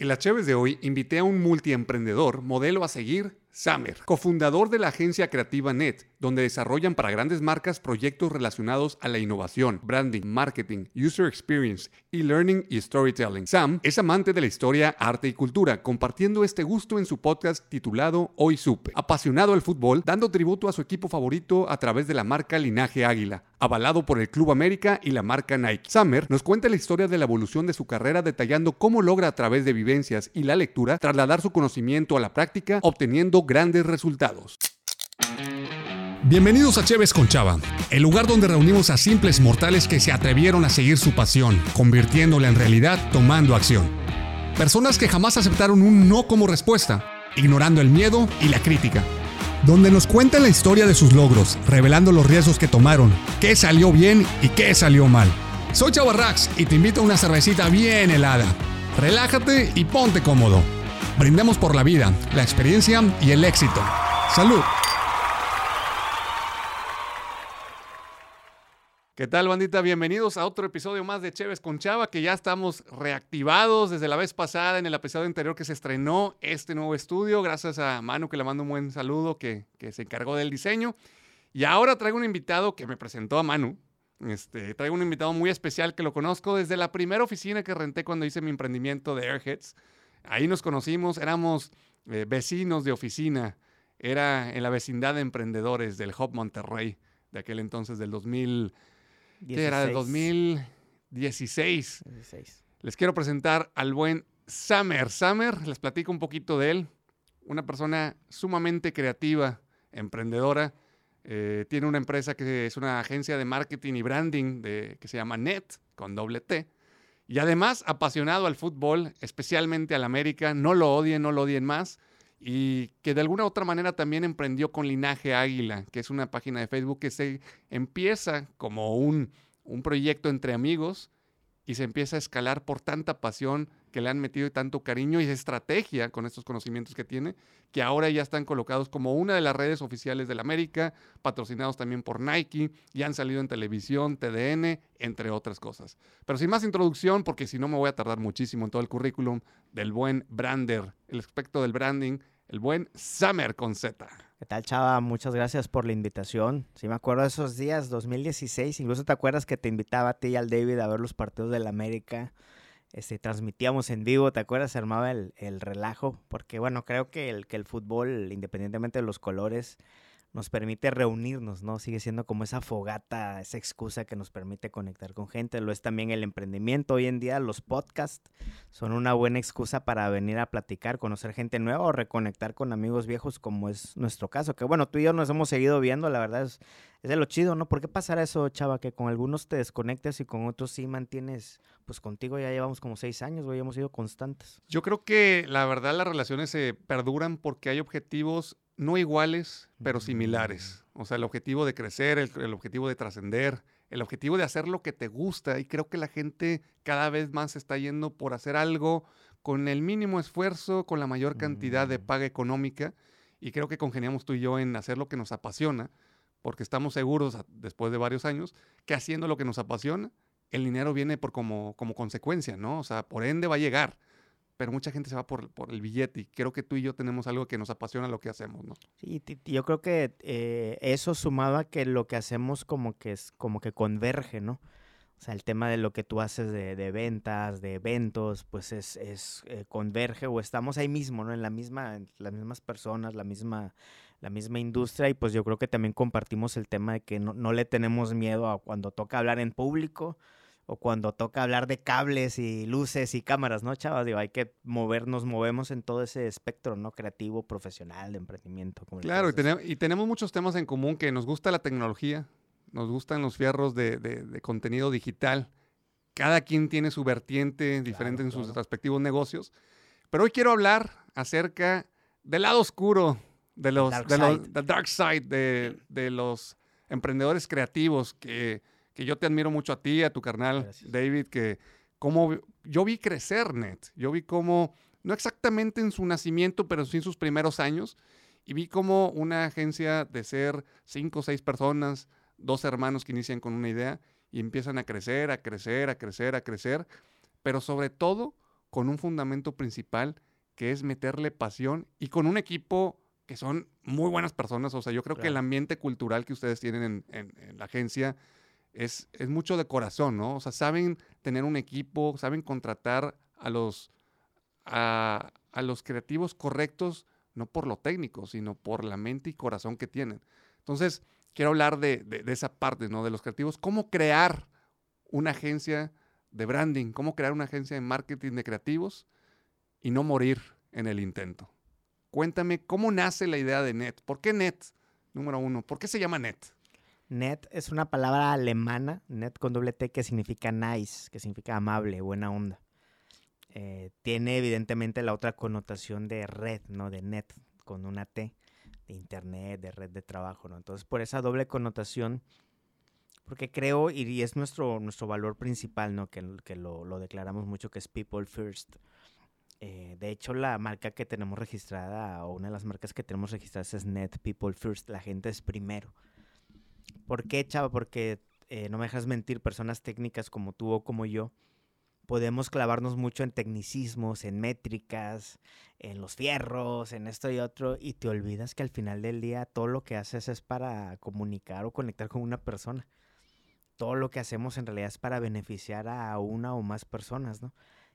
En las Cheves de hoy invité a un multiemprendedor, modelo a seguir, Samer, cofundador de la agencia creativa Net, donde desarrollan para grandes marcas proyectos relacionados a la innovación, branding, marketing, user experience, e-learning y storytelling. Sam es amante de la historia, arte y cultura, compartiendo este gusto en su podcast titulado Hoy Supe. Apasionado al fútbol, dando tributo a su equipo favorito a través de la marca Linaje Águila, avalado por el Club América y la marca Nike. Samer nos cuenta la historia de la evolución de su carrera detallando cómo logra a través de vivencias y la lectura trasladar su conocimiento a la práctica, obteniendo grandes resultados. Bienvenidos a Cheves con Chava, el lugar donde reunimos a simples mortales que se atrevieron a seguir su pasión, convirtiéndola en realidad tomando acción. Personas que jamás aceptaron un no como respuesta, ignorando el miedo y la crítica. Donde nos cuentan la historia de sus logros, revelando los riesgos que tomaron, qué salió bien y qué salió mal. Soy Chava Rax y te invito a una cervecita bien helada. Relájate y ponte cómodo. Brindemos por la vida, la experiencia y el éxito. ¡Salud! ¿Qué tal, bandita? Bienvenidos a otro episodio más de Cheves con Chava, que ya estamos reactivados desde la vez pasada en el episodio anterior que se estrenó este nuevo estudio. Gracias a Manu, que le mando un buen saludo, que, que se encargó del diseño. Y ahora traigo un invitado que me presentó a Manu. Este, traigo un invitado muy especial que lo conozco desde la primera oficina que renté cuando hice mi emprendimiento de Airheads. Ahí nos conocimos, éramos eh, vecinos de oficina, era en la vecindad de emprendedores del Hub Monterrey, de aquel entonces del 2000, ¿qué era? Del 2016. Les quiero presentar al buen Summer. Summer, les platico un poquito de él, una persona sumamente creativa, emprendedora. Eh, tiene una empresa que es una agencia de marketing y branding de, que se llama Net, con doble T. Y además, apasionado al fútbol, especialmente al América, no lo odien, no lo odien más. Y que de alguna otra manera también emprendió con Linaje Águila, que es una página de Facebook que se empieza como un, un proyecto entre amigos y se empieza a escalar por tanta pasión que le han metido y tanto cariño y estrategia con estos conocimientos que tiene, que ahora ya están colocados como una de las redes oficiales del América, patrocinados también por Nike, y han salido en televisión, TDN, entre otras cosas. Pero sin más introducción, porque si no me voy a tardar muchísimo en todo el currículum del buen brander, el aspecto del branding, el buen Summer con Z. ¿Qué tal, Chava? Muchas gracias por la invitación. Sí, me acuerdo de esos días, 2016. Incluso te acuerdas que te invitaba a ti y al David a ver los partidos del América este, transmitíamos en vivo, ¿te acuerdas? Se armaba el, el, relajo, porque bueno, creo que el, que el fútbol, independientemente de los colores, nos permite reunirnos, ¿no? Sigue siendo como esa fogata, esa excusa que nos permite conectar con gente. Lo es también el emprendimiento. Hoy en día los podcasts son una buena excusa para venir a platicar, conocer gente nueva o reconectar con amigos viejos como es nuestro caso. Que bueno, tú y yo nos hemos seguido viendo, la verdad es, es de lo chido, ¿no? ¿Por qué pasará eso, chava? Que con algunos te desconectas y con otros sí mantienes, pues contigo ya llevamos como seis años, güey, hemos sido constantes. Yo creo que la verdad las relaciones se perduran porque hay objetivos no iguales, pero similares. O sea, el objetivo de crecer, el, objetivo de trascender, el objetivo de hacer lo que te gusta. Y creo que la gente cada vez más está yendo por hacer algo con el mínimo esfuerzo, con la mayor cantidad de mm. paga económica. Y creo que congeniamos tú y yo en hacer lo que nos apasiona, porque estamos seguros, después de varios años, que haciendo lo que nos apasiona, el dinero viene por como, como consecuencia, ¿no? O sea, por ende va a llegar pero mucha gente se va por, por, el billete y creo que tú y yo tenemos algo que nos apasiona lo que hacemos, ¿no? Sí, yo creo que eh, eso sumado a que lo que hacemos como que es como que converge, ¿no? O sea, el tema de lo que tú haces de, de ventas, de eventos, pues es, eh, converge o estamos ahí mismo, ¿no? En la misma, las mismas personas, la misma, la misma industria y pues yo creo que también compartimos el tema de que no, no le tenemos miedo a cuando toca hablar en público, o cuando toca hablar de cables y luces y cámaras, ¿no, chavas? Digo, hay que movernos, movemos en todo ese espectro, ¿no? Creativo, profesional, de emprendimiento. Claro, y tenemos, y tenemos, muchos temas en común, que nos gusta la tecnología, nos gustan los fierros de, de, contenido digital. Cada quien tiene su vertiente diferente en sus respectivos negocios. Pero hoy quiero hablar acerca del lado oscuro, de los, dark de los, dark side de, de los emprendedores creativos que que yo te admiro mucho a ti, a tu carnal David, que como yo vi crecer Net, yo vi cómo, no exactamente en su nacimiento, pero sí en sus primeros años, y vi como una agencia de ser cinco o seis personas, dos hermanos que inician con una idea y empiezan a crecer, a crecer, a crecer, a crecer, pero sobre todo con un fundamento principal que es meterle pasión y con un equipo que son muy buenas personas. O sea, yo creo que el ambiente cultural que ustedes tienen en, la agencia es, es, mucho de corazón, ¿no? O sea, saben tener un equipo, saben contratar a los, a, los creativos correctos, no por lo técnico, sino por la mente y corazón que tienen. Entonces, quiero hablar de, de esa parte, ¿no? De los creativos, cómo crear una agencia de branding, cómo crear una agencia de marketing de creativos y no morir en el intento. Cuéntame cómo nace la idea de Net. ¿Por qué Net? Número uno, ¿por qué se llama Net? Net es una palabra alemana, Net con doble T, que significa nice, que significa amable, buena onda. Eh, tiene evidentemente la otra connotación de red, ¿no? De net, con una T, de internet, de red de trabajo, ¿no? Entonces, por esa doble connotación, porque creo, y es nuestro, nuestro valor principal, ¿no? Que, que lo, declaramos mucho, que es people first. Eh, de hecho, la marca que tenemos registrada, o una de las marcas que tenemos registradas es Net People First. La gente es primero. ¿Por qué, chava? Porque eh, no me dejas mentir, personas técnicas como tú o como yo, podemos clavarnos mucho en tecnicismos, en métricas, en los fierros, en esto y otro, y te olvidas que al final del día todo lo que haces es para comunicar o conectar con una persona. Todo lo que hacemos en realidad es para beneficiar a una o más personas, ¿no?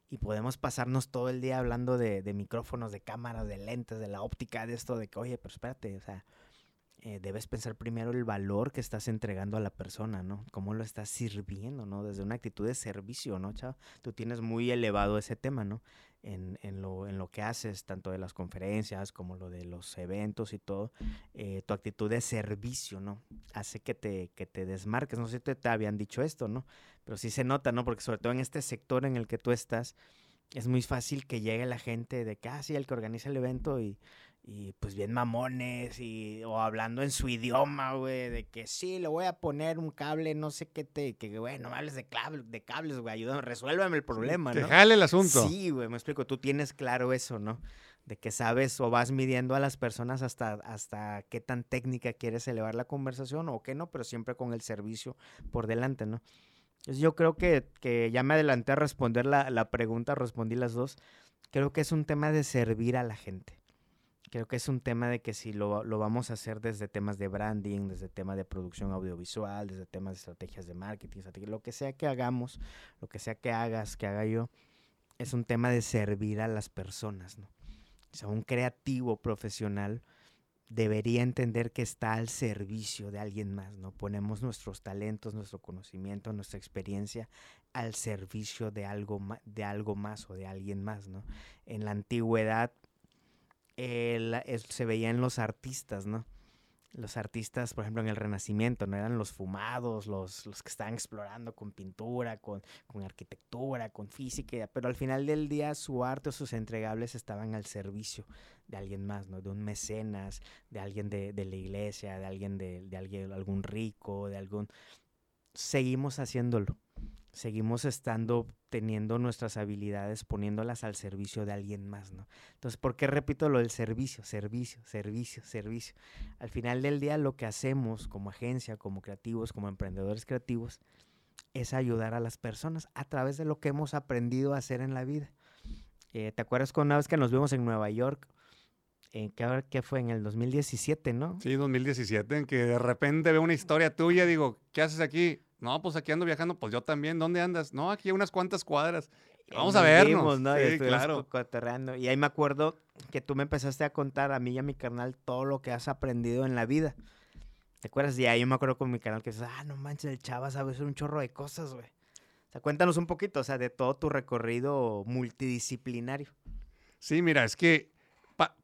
y podemos pasarnos todo el día hablando de, micrófonos, de cámaras, de lentes, de la óptica, de esto, de que, oye, pero espérate, o sea, eh, debes pensar primero el valor que estás entregando a la persona, ¿no? Cómo lo estás sirviendo, ¿no? Desde una actitud de servicio, ¿no, chavo? Tú tienes muy elevado ese tema, ¿no? en, lo, en lo que haces, tanto de las conferencias como lo de los eventos y todo, eh, tu actitud de servicio, ¿no? Hace que te, que te desmarques. No sé si te, te, habían dicho esto, ¿no? Pero sí se nota, ¿no? Porque sobre todo en este sector en el que tú estás, es muy fácil que llegue la gente de que, ah, sí, el que organiza el evento y y pues bien mamones y o hablando en su idioma, güey, de que sí, le voy a poner un cable, no sé qué te, que güey, no me hables de, de cables, güey, ayúdame, resuélveme el problema, ¿no? Que jale el asunto. Sí, güey, me explico, tú tienes claro eso, ¿no? De que sabes o vas midiendo a las personas hasta, hasta qué tan técnica quieres elevar la conversación o qué no, pero siempre con el servicio por delante, ¿no? Entonces yo creo que, que ya me adelanté a responder la, la pregunta, respondí las dos. Creo que es un tema de servir a la gente Creo que es un tema de que si lo, vamos a hacer desde temas de branding, desde temas de producción audiovisual, desde temas de estrategias de marketing, lo que sea que hagamos, lo que sea que hagas, que haga yo, es un tema de servir a las personas, ¿no? O sea, un creativo profesional debería entender que está al servicio de alguien más, ¿no? Ponemos nuestros talentos, nuestro conocimiento, nuestra experiencia al servicio de algo, de algo más o de alguien más, ¿no? En la antigüedad se veía en los artistas, ¿no? Los artistas, por ejemplo, en el Renacimiento, ¿no? Eran los fumados, los, los que estaban explorando con pintura, con, con, arquitectura, con física, pero al final del día su arte o sus entregables estaban al servicio de alguien más, ¿no? De un mecenas, de alguien de, de la iglesia, de alguien de, de alguien, algún rico, de algún... Seguimos haciéndolo seguimos estando teniendo nuestras habilidades, poniéndolas al servicio de alguien más, ¿no? Entonces, ¿por qué repito lo del servicio? Servicio, servicio, servicio. Al final del día, lo que hacemos como agencia, como creativos, como emprendedores creativos, es ayudar a las personas a través de lo que hemos aprendido a hacer en la vida. Eh, ¿Te acuerdas con una vez que nos vimos en Nueva York? En que, que fue en el 2017, ¿no? Sí, 2017, en que de repente veo una historia tuya, digo, ¿qué haces aquí? No, pues aquí ando viajando, pues yo también. ¿Dónde andas? No, aquí a unas cuantas cuadras. Vamos a vernos. ¿no? Sí, claro. Y ahí me acuerdo que tú me empezaste a contar a mí y a mi carnal todo lo que has aprendido en la vida. ¿Te acuerdas? Y ahí yo me acuerdo con mi canal que dices, ah, no manches, el chava sabe hacer un chorro de cosas, güey. O sea, cuéntanos un poquito, o sea, de todo tu recorrido multidisciplinario. Sí, mira, es que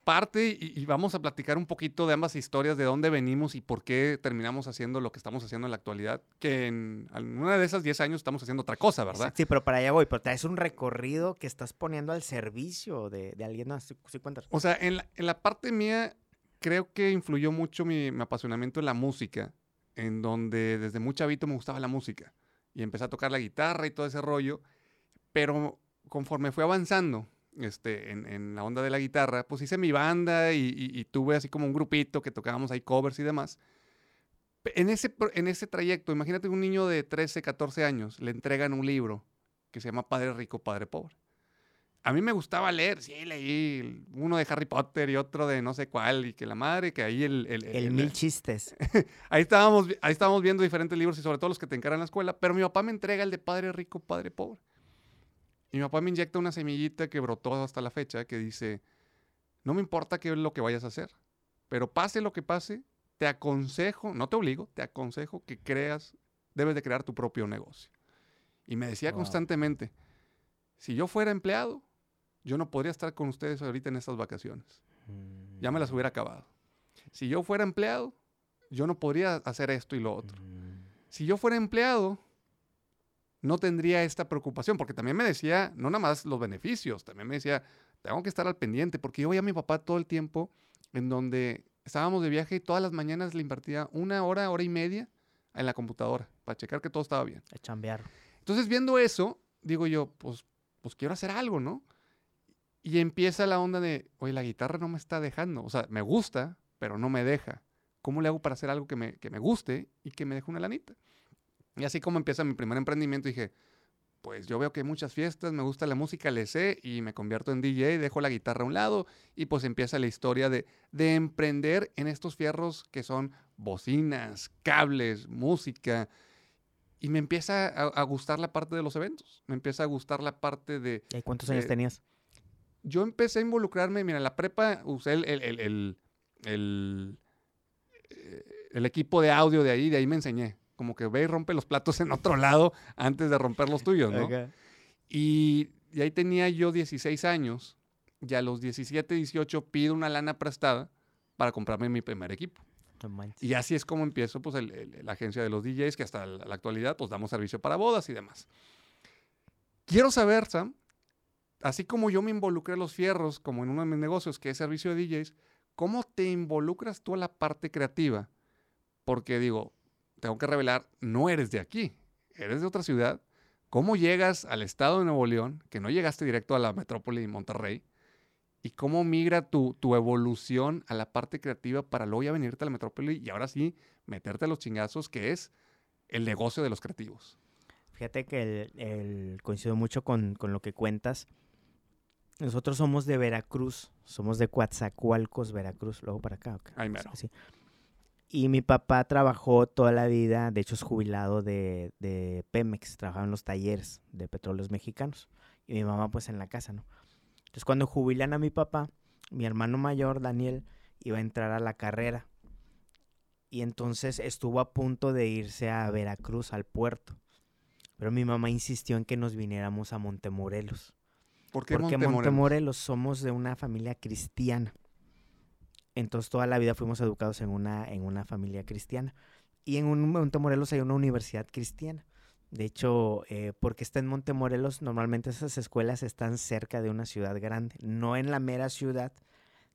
parte y, vamos a platicar un poquito de ambas historias, de dónde venimos y por qué terminamos haciendo lo que estamos haciendo en la actualidad, que en una de esas 10 años estamos haciendo otra cosa, ¿verdad? Sí, pero para allá voy, pero es un recorrido que estás poniendo al servicio de, alguien más, ¿sí, O sea, en la, parte mía creo que influyó mucho mi, apasionamiento en la música, en donde desde muy chavito me gustaba la música y empecé a tocar la guitarra y todo ese rollo, pero conforme fui avanzando, este, en, la onda de la guitarra, pues hice mi banda y, tuve así como un grupito que tocábamos ahí covers y demás. En ese, en ese trayecto, imagínate un niño de 13, 14 años, le entregan un libro que se llama Padre Rico, Padre Pobre. a mí me gustaba leer, sí, leí uno de Harry Potter y otro de no sé cuál, y que la madre, que ahí el... El, mil chistes. ahí, estábamos, ahí estábamos viendo diferentes libros y sobre todo los que te encaran en la escuela, pero mi papá me entrega el de Padre Rico, Padre Pobre. Y mi papá me inyecta una semillita que brotó hasta la fecha que dice, no me importa qué es lo que vayas a hacer, pero pase lo que pase, te aconsejo, no te obligo, te aconsejo que creas, debes de crear tu propio negocio. Y me decía constantemente, si yo fuera empleado, yo no podría estar con ustedes ahorita en estas vacaciones. Ya me las hubiera acabado. Si yo fuera empleado, yo no podría hacer esto y lo otro. Si yo fuera empleado, no tendría esta preocupación, porque también me decía, no nada más los beneficios, también me decía, tengo que estar al pendiente, porque yo veía a mi papá todo el tiempo en donde estábamos de viaje y todas las mañanas le invertía una hora, hora y media en la computadora para checar que todo estaba bien. A chambear. Entonces, viendo eso, digo yo, pues, pues quiero hacer algo, ¿no? Y empieza la onda de, oye, la guitarra no me está dejando. O sea, me gusta, pero no me deja. ¿Cómo le hago para hacer algo que me, que me guste y que me deje una lanita? Y así como empieza mi primer emprendimiento, dije, pues yo veo que hay muchas fiestas, me gusta la música, le sé y me convierto en DJ, dejo la guitarra a un lado y pues empieza la historia de, de emprender en estos fierros que son bocinas, cables, música. Y me empieza a, gustar la parte de los eventos, me empieza a gustar la parte de... ¿Y cuántos años tenías? yo empecé a involucrarme, mira, en la prepa usé el, el, el, eh, el, equipo de audio de ahí, de ahí me enseñé. Como que ve y rompe los platos en otro lado antes de romper los tuyos, ¿no? Y, y, ahí tenía yo 16 años y a los 17, 18 pido una lana prestada para comprarme mi primer equipo. y así es como empiezo pues la agencia de los DJs, que hasta la, la actualidad pues damos servicio para bodas y demás. Quiero saber, Sam, así como yo me involucré a los fierros, como en uno de mis negocios, que es servicio de DJs, ¿cómo te involucras tú a la parte creativa? Porque digo, tengo que revelar, no eres de aquí, eres de otra ciudad. ¿Cómo llegas al estado de Nuevo León, que no llegaste directo a la metrópoli de Monterrey? ¿Y cómo migra tu, tu evolución a la parte creativa para luego ya venirte a la metrópoli y ahora sí meterte a los chingazos, que es el negocio de los creativos? Fíjate que el, coincido mucho con, con, lo que cuentas. Nosotros somos de Veracruz, somos de Coatzacoalcos, Veracruz, luego para acá. Ay, mero. Y mi papá trabajó toda la vida, de hecho es jubilado de, de, Pemex, trabajaba en los talleres de petróleos mexicanos. Y mi mamá pues en la casa, ¿no? Entonces cuando jubilan a mi papá, mi hermano mayor, Daniel, iba a entrar a la carrera. Y entonces estuvo a punto de irse a Veracruz, al puerto. Pero mi mamá insistió en que nos viniéramos a Montemorelos. ¿Por qué Porque Montemorelos? somos de una familia cristiana. Entonces toda la vida fuimos educados en una, en una familia cristiana. Y en un, Montemorelos hay una universidad cristiana. De hecho, eh, porque está en Montemorelos, normalmente esas escuelas están cerca de una ciudad grande, no en la mera ciudad,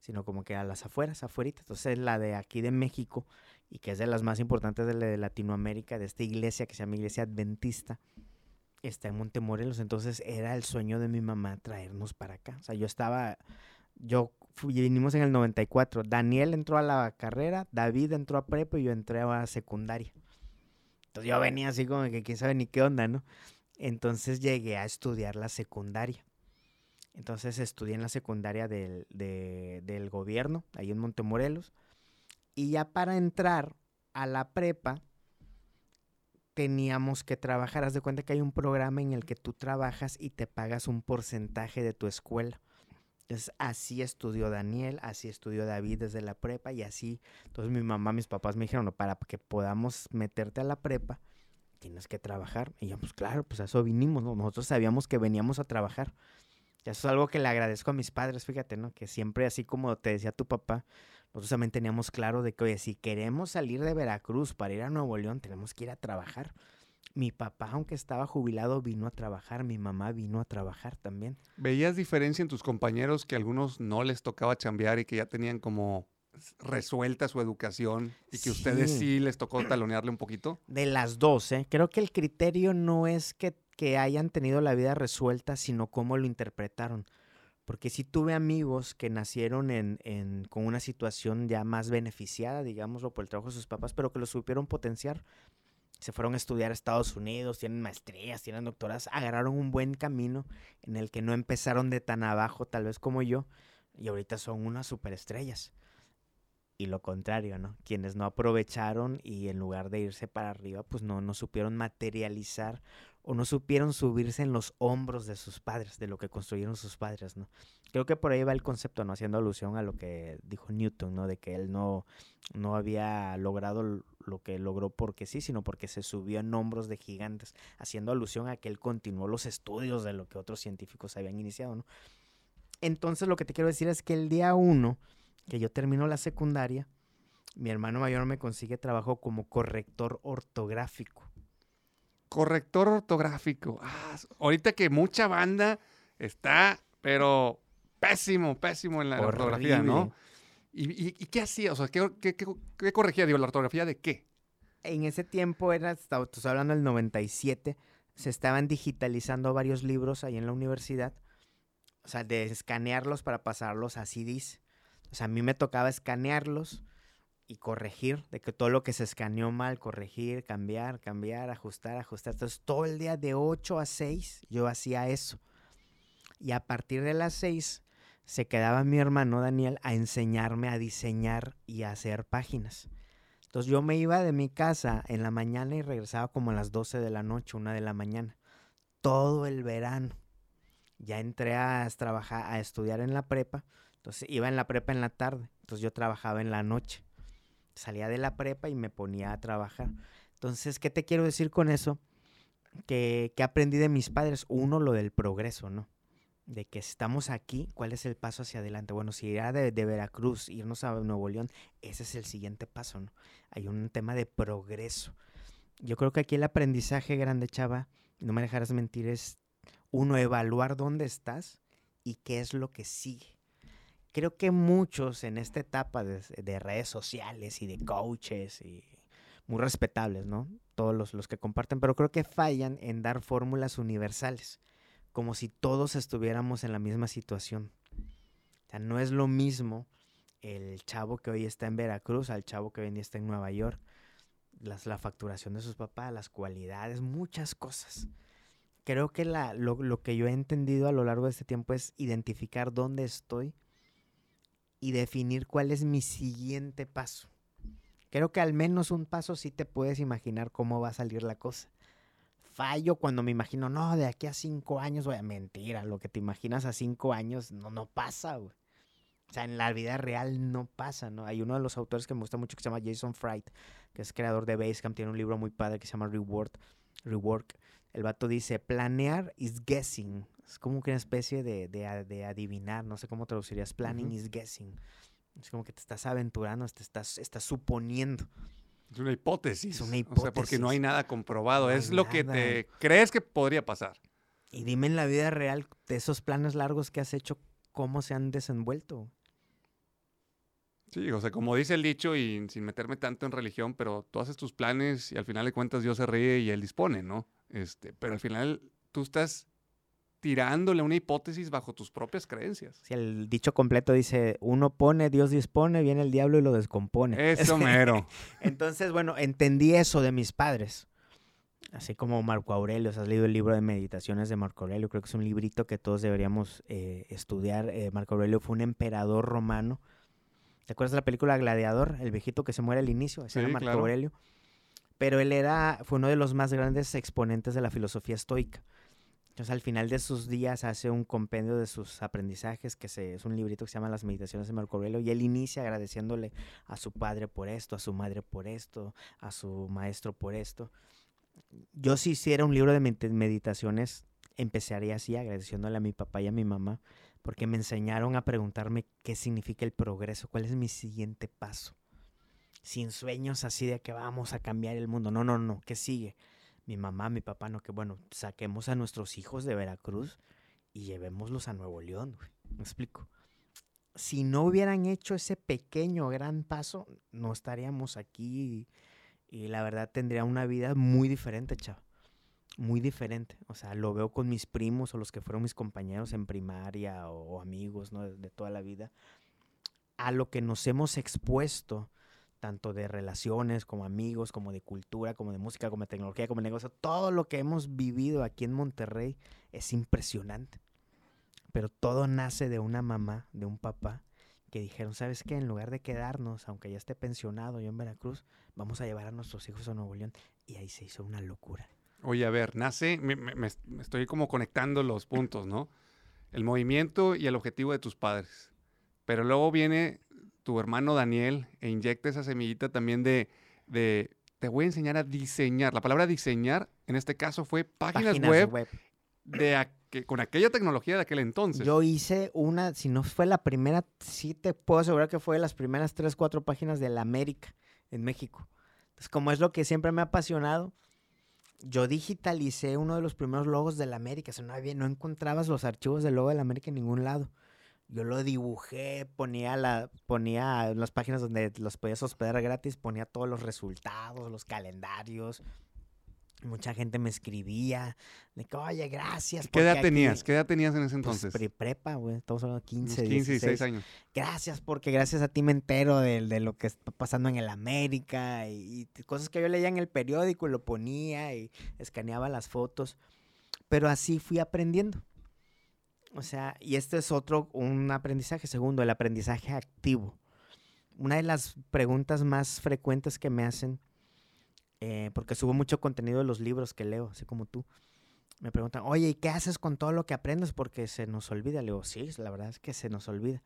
sino como que a las afueras, afuera. Entonces la de aquí de México, y que es de las más importantes de, de Latinoamérica, de esta iglesia que se llama Iglesia Adventista, está en Montemorelos, entonces era el sueño de mi mamá traernos para acá. O sea, yo estaba, yo vinimos en el 94, Daniel entró a la carrera, David entró a prepa y yo entré a secundaria. Entonces yo venía así como que quién sabe ni qué onda, ¿no? Entonces llegué a estudiar la secundaria. Entonces estudié en la secundaria del, del gobierno, ahí en Montemorelos. Y ya para entrar a la prepa, teníamos que trabajar. Haz de cuenta que hay un programa en el que tú trabajas y te pagas un porcentaje de tu escuela. Entonces, así estudió Daniel, así estudió David desde la prepa y así. Entonces, mi mamá, mis papás me dijeron, no, para que podamos meterte a la prepa, tienes que trabajar. Y yo, pues claro, pues a eso vinimos, ¿no? Nosotros sabíamos que veníamos a trabajar. Y eso es algo que le agradezco a mis padres, fíjate, ¿no? Que siempre, así como te decía tu papá, nosotros también teníamos claro de que, oye, si queremos salir de Veracruz para ir a Nuevo León, tenemos que ir a trabajar. Mi papá, aunque estaba jubilado, vino a trabajar, mi mamá vino a trabajar también. ¿Veías diferencia en tus compañeros que a algunos no les tocaba chambear y que ya tenían como resuelta su educación y que ustedes sí les tocó talonearle un poquito? De las dos, ¿eh? Creo que el criterio no es que, que hayan tenido la vida resuelta, sino cómo lo interpretaron. Porque sí tuve amigos que nacieron en, con una situación ya más beneficiada, digámoslo, por el trabajo de sus papás, pero que lo supieron potenciar. Se fueron a estudiar a Estados Unidos, tienen maestrías, tienen doctoradas, agarraron un buen camino en el que no empezaron de tan abajo, tal vez como yo, y ahorita son unas superestrellas. Y lo contrario, ¿no? Quienes no aprovecharon y en lugar de irse para arriba, pues no, no supieron materializar o no supieron subirse en los hombros de sus padres, de lo que construyeron sus padres, ¿no? Creo que por ahí va el concepto, ¿no? Haciendo alusión a lo que dijo Newton, ¿no? De que él no, no había logrado lo que logró porque sí, sino porque se subió en hombros de gigantes, haciendo alusión a que él continuó los estudios de lo que otros científicos habían iniciado, ¿no? Entonces lo que te quiero decir es que el día uno que yo termino la secundaria, mi hermano mayor me consigue trabajo como corrector ortográfico. Corrector ortográfico. Ah, ahorita que mucha banda está, pero pésimo, pésimo en la ortografía, ¿no? ¿Y, qué hacía? O sea, ¿qué, corregía? Digo, ¿la ortografía de qué? En ese tiempo era, estoy hablando del 97, se estaban digitalizando varios libros ahí en la universidad. O sea, de escanearlos para pasarlos a CDs. O sea, a mí me tocaba escanearlos y corregir, de que todo lo que se escaneó mal, corregir, cambiar, cambiar, ajustar, ajustar. Entonces, todo el día de 8 a 6 yo hacía eso. Y a partir de las 6 se quedaba mi hermano Daniel a enseñarme a diseñar y a hacer páginas. Entonces yo me iba de mi casa en la mañana y regresaba como a las 12 de la noche, una de la mañana. Todo el verano. Ya entré a trabajar, a estudiar en la prepa entonces iba en la prepa en la tarde, entonces yo trabajaba en la noche. Salía de la prepa y me ponía a trabajar. Entonces, ¿qué te quiero decir con eso? Que, que aprendí de mis padres. Uno, lo del progreso, ¿no? De que estamos aquí, ¿cuál es el paso hacia adelante? Bueno, si ir de, de Veracruz, irnos a Nuevo León, ese es el siguiente paso, ¿no? Hay un tema de progreso. Yo creo que aquí el aprendizaje grande, chava, no me dejarás mentir, es uno, evaluar dónde estás y qué es lo que sigue creo que muchos en esta etapa de, redes sociales y de coaches y muy respetables, ¿no? Todos los, los, que comparten, pero creo que fallan en dar fórmulas universales, como si todos estuviéramos en la misma situación. O sea, no es lo mismo el chavo que hoy está en Veracruz al chavo que hoy en día está en Nueva York. Las, la facturación de sus papás, las cualidades, muchas cosas. Creo que la, lo, lo que yo he entendido a lo largo de este tiempo es identificar dónde estoy y definir cuál es mi siguiente paso. Creo que al menos un paso sí te puedes imaginar cómo va a salir la cosa. Fallo cuando me imagino, no, de aquí a cinco años, voy a mentira, lo que te imaginas a cinco años no, no pasa, güey. O sea, en la vida real no pasa, ¿no? Hay uno de los autores que me gusta mucho que se llama Jason Fright, que es creador de Basecamp, tiene un libro muy padre que se llama Reward, Rework. El vato dice, planear is guessing, es como que una especie de, de, adivinar, no sé cómo traducirías. Planning is guessing. Es como que te estás aventurando, te estás, estás suponiendo. Es una hipótesis. Es una hipótesis. O sea, porque no hay nada comprobado. es lo que te crees que podría pasar. Y dime en la vida real, de esos planes largos que has hecho, ¿cómo se han desenvuelto? Sí, o sea, como dice el dicho, y sin meterme tanto en religión, pero tú haces tus planes y al final de cuentas Dios se ríe y Él dispone, ¿no? Este, pero al final tú estás tirándole una hipótesis bajo tus propias creencias. Si el dicho completo dice, uno pone, Dios dispone, viene el diablo y lo descompone. Eso mero. Entonces, bueno, entendí eso de mis padres. Así como Marco Aurelio, has leído el libro de meditaciones de Marco Aurelio, creo que es un librito que todos deberíamos eh, estudiar. Eh, Marco Aurelio fue un emperador romano. ¿Te acuerdas de la película Gladiador? El viejito que se muere al inicio, ese era Marco Aurelio. Pero él era, fue uno de los más grandes exponentes de la filosofía estoica. Entonces al final de sus días hace un compendio de sus aprendizajes, que es un librito que se llama Las Meditaciones de Marco Aurelio, y él inicia agradeciéndole a su padre por esto, a su madre por esto, a su maestro por esto. Yo si hiciera un libro de meditaciones, empezaría así, agradeciéndole a mi papá y a mi mamá, porque me enseñaron a preguntarme qué significa el progreso, cuál es mi siguiente paso. Sin sueños así de que vamos a cambiar el mundo. No, no, no, ¿qué sigue? Mi mamá, mi papá, no, que bueno, saquemos a nuestros hijos de Veracruz y llevémoslos a Nuevo León, ¿Me explico? Si no hubieran hecho ese pequeño gran paso, no estaríamos aquí y, la verdad tendría una vida muy diferente, chavo. Muy diferente. O sea, lo veo con mis primos o los que fueron mis compañeros en primaria o, amigos, ¿no? De, de toda la vida. A lo que nos hemos expuesto tanto de relaciones como amigos, como de cultura, como de música, como de tecnología, como de negocio. Todo lo que hemos vivido aquí en Monterrey es impresionante. Pero todo nace de una mamá, de un papá, que dijeron, ¿sabes qué? En lugar de quedarnos, aunque ya esté pensionado yo en Veracruz, vamos a llevar a nuestros hijos a Nuevo León. Y ahí se hizo una locura. Oye, a ver, nace, me, estoy como conectando los puntos, ¿no? El movimiento y el objetivo de tus padres. Pero luego viene tu hermano Daniel e inyecta esa semillita también de, de te voy a enseñar a diseñar. La palabra diseñar en este caso fue páginas, web, de aque- con aquella tecnología de aquel entonces. Yo hice una, si no fue la primera, sí te puedo asegurar que fue de las primeras tres, cuatro páginas de la América en México. Entonces, como es lo que siempre me ha apasionado, yo digitalicé uno de los primeros logos de la América. O sea, no, había- no encontrabas los archivos del logo de la América en ningún lado. Yo lo dibujé, ponía, la, ponía en las páginas donde los podías hospedar gratis, ponía todos los resultados, los calendarios. Mucha gente me escribía de que, oye, gracias. ¿Qué edad aquí-". tenías? ¿Qué edad tenías en ese Pues, entonces? pre- prepa, güey. Estamos hablando de Unos 15, 15, 16 16. años. Gracias, porque gracias a ti me entero de, de lo que está pasando en el América y, y cosas que yo leía en el periódico y lo ponía y escaneaba las fotos. Pero así fui aprendiendo. O sea, y este es otro, un aprendizaje. Segundo, el aprendizaje activo. Una de las preguntas más frecuentes que me hacen, eh, porque subo mucho contenido de los libros que leo, así como tú, me preguntan, oye, ¿y qué haces con todo lo que aprendes? Porque se nos olvida. Le digo, sí, la verdad es que se nos olvida.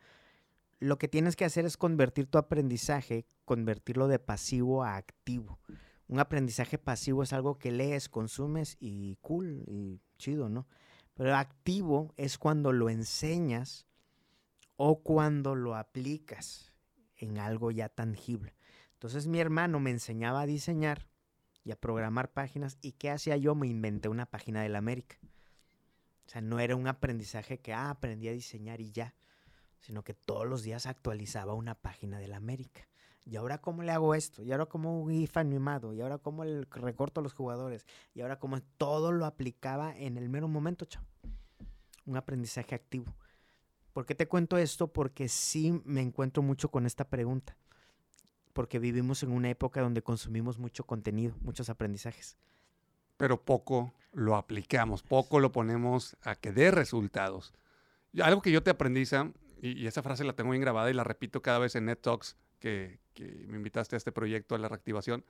Lo que tienes que hacer es convertir tu aprendizaje, convertirlo de pasivo a activo. Un aprendizaje pasivo es algo que lees, consumes y cool y chido, ¿no? Pero activo es cuando lo enseñas o cuando lo aplicas en algo ya tangible. Entonces mi hermano me enseñaba a diseñar y a programar páginas. ¿Y qué hacía yo? Me inventé una página de la América. O sea, no era un aprendizaje que, ah, aprendí a diseñar y ya, sino que todos los días actualizaba una página de la América. ¿Y ahora cómo le hago esto? ¿Y ahora cómo un GIF animado? ¿Y ahora cómo el recorto a los jugadores? ¿Y ahora cómo todo lo aplicaba en el mero momento, chavo? Un aprendizaje activo. ¿Por qué te cuento esto? Porque sí me encuentro mucho con esta pregunta. Porque vivimos en una época donde consumimos mucho contenido, muchos aprendizajes. pero poco lo aplicamos, poco lo ponemos a que dé resultados. Algo que yo te aprendí, y esa frase la tengo bien grabada y la repito cada vez en Net Talks que, que me invitaste a este proyecto, a la reactivación,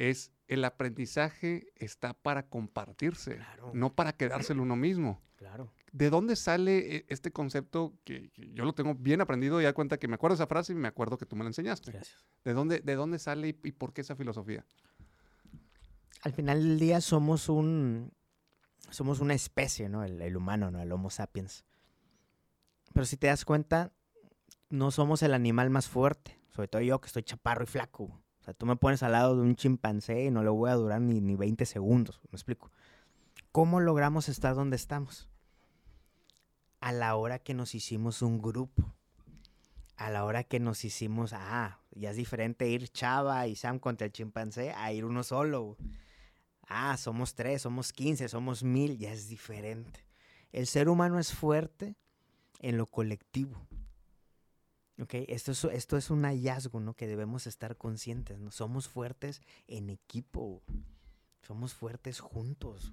es el aprendizaje está para compartirse, Claro. no para quedárselo uno mismo. Claro. ¿De dónde sale eh, este concepto que, que yo lo tengo bien aprendido y da cuenta que me acuerdo esa frase y me acuerdo que tú me la enseñaste? Gracias. ¿De dónde, de dónde sale y, y por qué esa filosofía? Al final del día somos un somos una especie, ¿no? El, el humano, ¿no? El Homo sapiens. Pero si te das cuenta, no somos el animal más fuerte. Sobre todo yo que estoy chaparro y flaco. Tú me pones al lado de un chimpancé y no le voy a durar ni, ni 20 segundos. ¿Me explico? ¿Cómo logramos estar donde estamos? A la hora que nos hicimos un grupo. A la hora que nos hicimos, ah, ya es diferente ir Chava y Sam contra el chimpancé a ir uno solo. Ah, somos tres, somos quince, somos mil, ya es diferente. El ser humano es fuerte en lo colectivo. ¿Ok? Esto es, esto es un hallazgo, ¿no? Que debemos estar conscientes, ¿no? Somos fuertes en equipo. Somos fuertes juntos.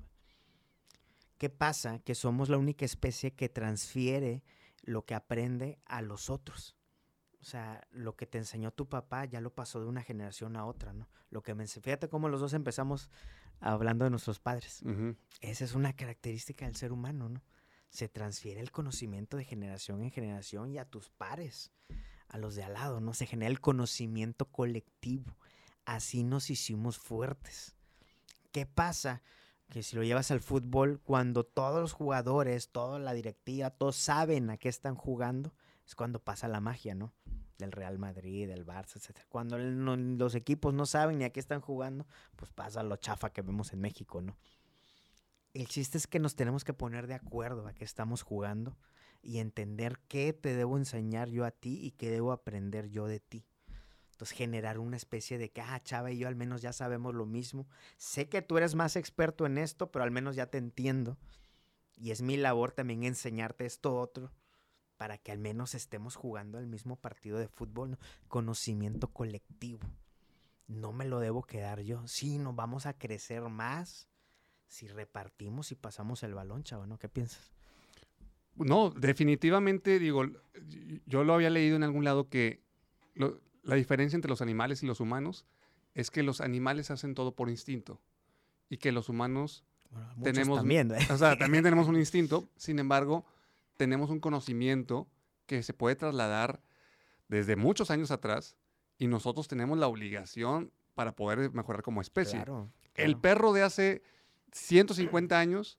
¿Qué pasa? Que somos la única especie que transfiere lo que aprende a los otros. O sea, lo que te enseñó tu papá ya lo pasó de una generación a otra, ¿no? Lo que me fíjate cómo los dos empezamos hablando de nuestros padres. Esa es una característica del ser humano, ¿no? Se transfiere el conocimiento de generación en generación y a tus pares, a los de al lado, ¿no? Se genera el conocimiento colectivo. Así nos hicimos fuertes. ¿Qué pasa? Que si lo llevas al fútbol, cuando todos los jugadores, toda la directiva, todos saben a qué están jugando, es cuando pasa la magia, ¿no? Del Real Madrid, del Barça, etc. Cuando los equipos no saben ni a qué están jugando, pues pasa lo chafa que vemos en México, ¿no? El chiste es que nos tenemos que poner de acuerdo a qué estamos jugando y entender qué te debo enseñar yo a ti y qué debo aprender yo de ti. Entonces generar una especie de que, ah, Chava y yo al menos ya sabemos lo mismo. Sé que tú eres más experto en esto, pero al menos ya te entiendo. Y es mi labor también enseñarte esto otro para que al menos estemos jugando el mismo partido de fútbol, conocimiento colectivo. No me lo debo quedar yo. Sí, nos vamos a crecer más si repartimos y pasamos el balón, chavo, ¿no? ¿Qué piensas? No, definitivamente, digo, yo lo había leído en algún lado que la diferencia entre los animales y los humanos es que los animales hacen todo por instinto y que los humanos tenemos también, ¿eh? o sea, también tenemos un instinto, sin embargo, tenemos un conocimiento que se puede trasladar desde muchos años atrás y nosotros tenemos la obligación para poder mejorar como especie. El perro de hace 150 años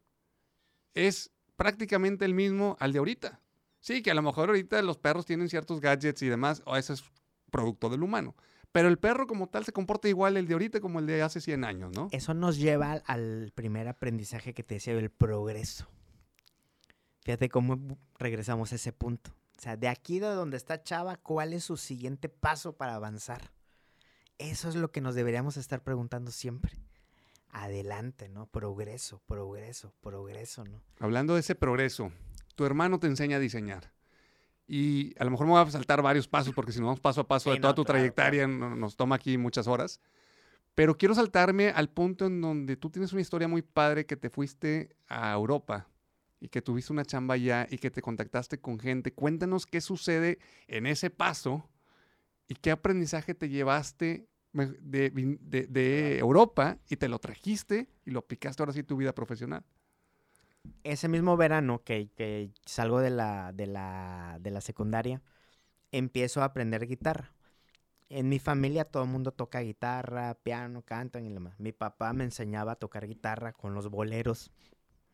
es prácticamente el mismo al de ahorita. Sí, que a lo mejor ahorita los perros tienen ciertos gadgets y demás, o eso es producto del humano. Pero el perro como tal se comporta igual el de ahorita como el de hace 100 años, ¿no? Eso nos lleva al primer aprendizaje que te decía, el progreso. Fíjate cómo regresamos a ese punto. O sea, de aquí de donde está Chava, ¿cuál es su siguiente paso para avanzar? Eso es lo que nos deberíamos estar preguntando siempre. Adelante, ¿no? Progreso, progreso, progreso, ¿no? Hablando de ese progreso, tu hermano te enseña a diseñar. Y a lo mejor me voy a saltar varios pasos porque si no vamos paso a paso de toda tu trayectoria nos toma aquí muchas horas. Pero quiero saltarme al punto en donde tú tienes una historia muy padre que te fuiste a Europa y que tuviste una chamba allá y que te contactaste con gente. Cuéntanos qué sucede en ese paso y qué aprendizaje te llevaste de, Europa y te lo trajiste y lo aplicaste ahora sí tu vida profesional. Ese mismo verano que, salgo de la, de, la, de la secundaria, empiezo a aprender guitarra. En mi familia todo el mundo toca guitarra, piano, cantan y demás. Mi papá me enseñaba a tocar guitarra con los boleros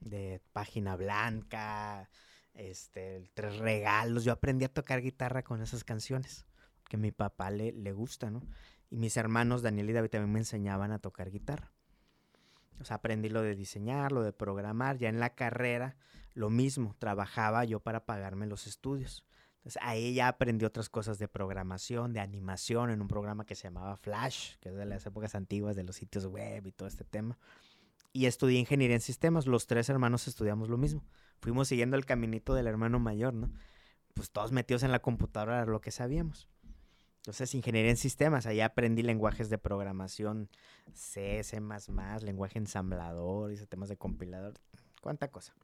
de página blanca, este, tres regalos. Yo aprendí a tocar guitarra con esas canciones, que mi papá le, le gusta, ¿no? Y mis hermanos Daniel y David también me enseñaban a tocar guitarra. O sea, aprendí lo de diseñar, lo de programar. Ya en la carrera, lo mismo, trabajaba yo para pagarme los estudios. Entonces ahí ya aprendí otras cosas de programación, de animación, en un programa que se llamaba Flash, que es de las épocas antiguas de los sitios web y todo este tema y estudié ingeniería en sistemas. Los tres hermanos estudiamos lo mismo. Fuimos siguiendo el caminito del hermano mayor, ¿no? Pues todos metidos en la computadora lo que sabíamos. Entonces, ingeniería en sistemas, ahí aprendí lenguajes de programación, C, C++, lenguaje ensamblador, hice temas de compilador, cuánta cosa.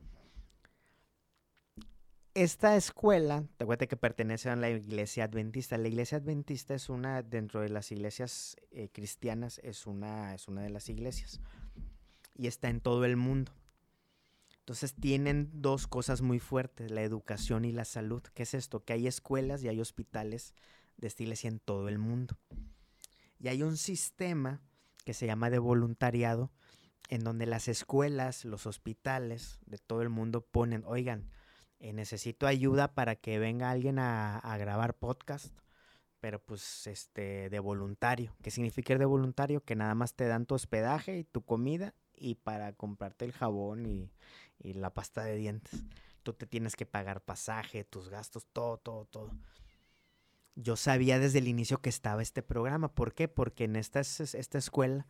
Esta escuela, te que pertenece a la iglesia adventista. La iglesia adventista es una, dentro de las iglesias eh, cristianas, es una, es una de las iglesias y está en todo el mundo. Entonces tienen dos cosas muy fuertes, la educación y la salud. ¿Qué es esto? Que hay escuelas y hay hospitales de esta iglesia en todo el mundo. Y hay un sistema que se llama de voluntariado, en donde las escuelas, los hospitales de todo el mundo ponen, oigan, eh, necesito ayuda para que venga alguien a, grabar podcast, pero pues este de voluntario. ¿Qué significa ir de voluntario? Que nada más te dan tu hospedaje y tu comida y para comprarte el jabón y, la pasta de dientes. Tú te tienes que pagar pasaje, tus gastos, todo, todo, todo. Yo sabía desde el inicio que estaba este programa. ¿Por qué? Porque en esta, esta escuela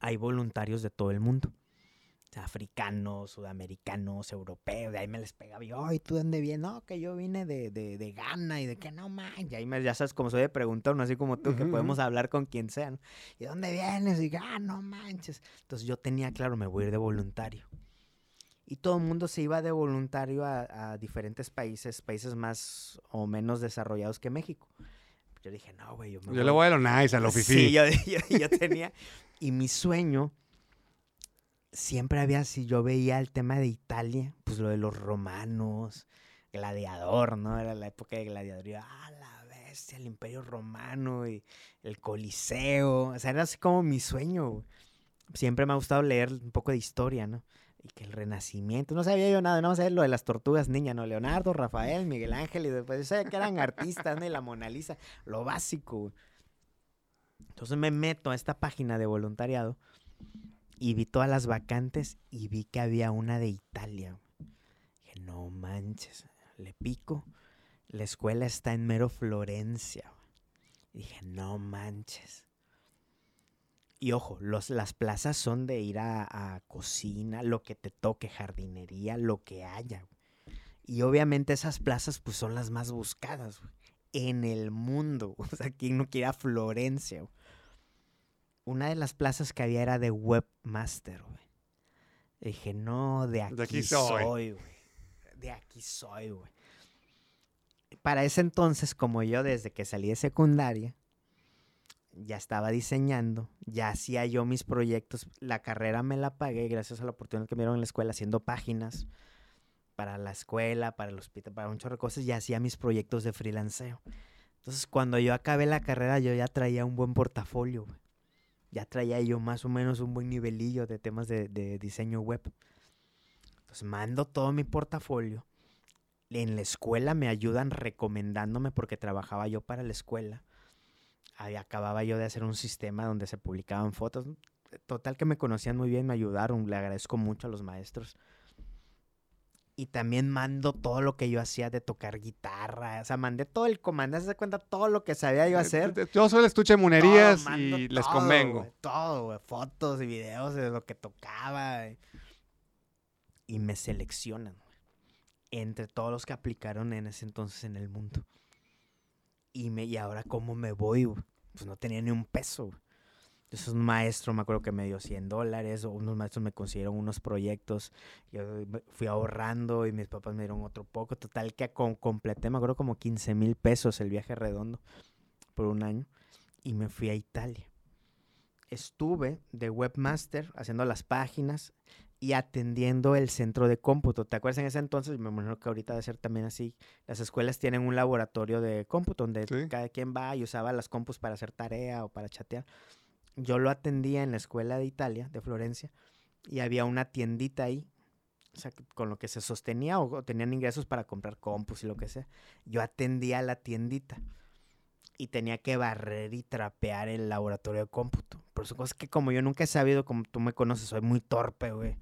hay voluntarios de todo el mundo africanos, sudamericanos, europeos, de ahí me les pegaba yo, ¿y tú dónde vienes? No, que yo vine de, de, de Ghana y de que no manches, y ahí me, ya sabes cómo soy de preguntar, así como tú, que podemos hablar con quien sea, ¿y dónde vienes? Y ah, no manches. Entonces yo tenía claro, me voy a ir de voluntario. Y todo el mundo se iba de voluntario a, diferentes países, países más o menos desarrollados que México. Yo dije, no, güey, yo me Yo le voy a lo nice, a lo fifi. Sí, yo, yo tenía, y mi sueño siempre había, si yo veía el tema de Italia, pues lo de los romanos, gladiador, ¿no? Era la época de gladiador. Y ah, la bestia, el imperio romano y el coliseo. O sea, era así como mi sueño. Siempre me ha gustado leer un poco de historia, ¿no? Y que el renacimiento, no sabía yo nada, no sabía lo de las tortugas niñas, ¿no? Leonardo, Rafael, Miguel Ángel, y después yo sabía que eran artistas, ¿no? Y la Mona Lisa, lo básico. Entonces me meto a esta página de voluntariado y vi todas las vacantes y vi que había una de Italia. Dije, no manches, le pico. La escuela está en mero Florencia. dije, no manches. Y ojo, los, las plazas son de ir a, cocina, lo que te toque, jardinería, lo que haya. Y obviamente esas plazas pues son las más buscadas güey, en el mundo. O sea, ¿quién no quiere a Florencia? güey? Una de las plazas que había era de webmaster, güey. Dije, no, de aquí, aquí soy". soy, güey. De aquí soy, güey. Para ese entonces, como yo desde que salí de secundaria, ya estaba diseñando, ya hacía yo mis proyectos. La carrera me la pagué gracias a la oportunidad que me dieron en la escuela haciendo páginas para la escuela, para el hospital, para un chorro de cosas, ya hacía mis proyectos de freelanceo. Entonces, cuando yo acabé la carrera, yo ya traía un buen portafolio. Ya traía yo más o menos un buen nivelillo de temas de, de diseño web. Entonces, mando todo mi portafolio. En la escuela me ayudan recomendándome porque trabajaba yo para la escuela. Ahí acababa yo de hacer un sistema donde se publicaban fotos. Total que me conocían muy bien, me ayudaron. Le agradezco mucho a los maestros y también mando todo lo que yo hacía de tocar guitarra. O sea, mandé todo el comando. ¿Se cuenta todo lo que sabía yo hacer? Eh, Yo soy el estuche de monerías Todo, y les todo, convengo. güey, todo. Fotos y videos de lo que tocaba. güey. Y me seleccionan, Entre todos los que aplicaron en ese entonces en el mundo. Y, me, y ahora, ¿cómo me voy? Pues no tenía ni un peso. Entonces, un maestro me acuerdo que me dio 100 dólares, o unos maestros me consiguieron unos proyectos. Yo fui ahorrando y mis papás me dieron otro poco. Total que com- completé, me acuerdo, como 15 mil pesos el viaje redondo por un año. Y me fui a Italia. Estuve de webmaster haciendo las páginas y atendiendo el centro de cómputo. ¿Te acuerdas en ese entonces? Me imagino que ahorita debe ser también así. Las escuelas tienen un laboratorio de cómputo donde Sí. cada quien va y usaba las compus para hacer tarea o para chatear. Yo lo atendía en la escuela de Italia, de Florencia, y había una tiendita ahí, o sea, con lo que se sostenía o, o tenían ingresos para comprar compus y lo que sea. Yo atendía la tiendita y tenía que barrer y trapear el laboratorio de cómputo. Por es que como yo nunca he sabido, como tú me conoces, soy muy torpe, güey.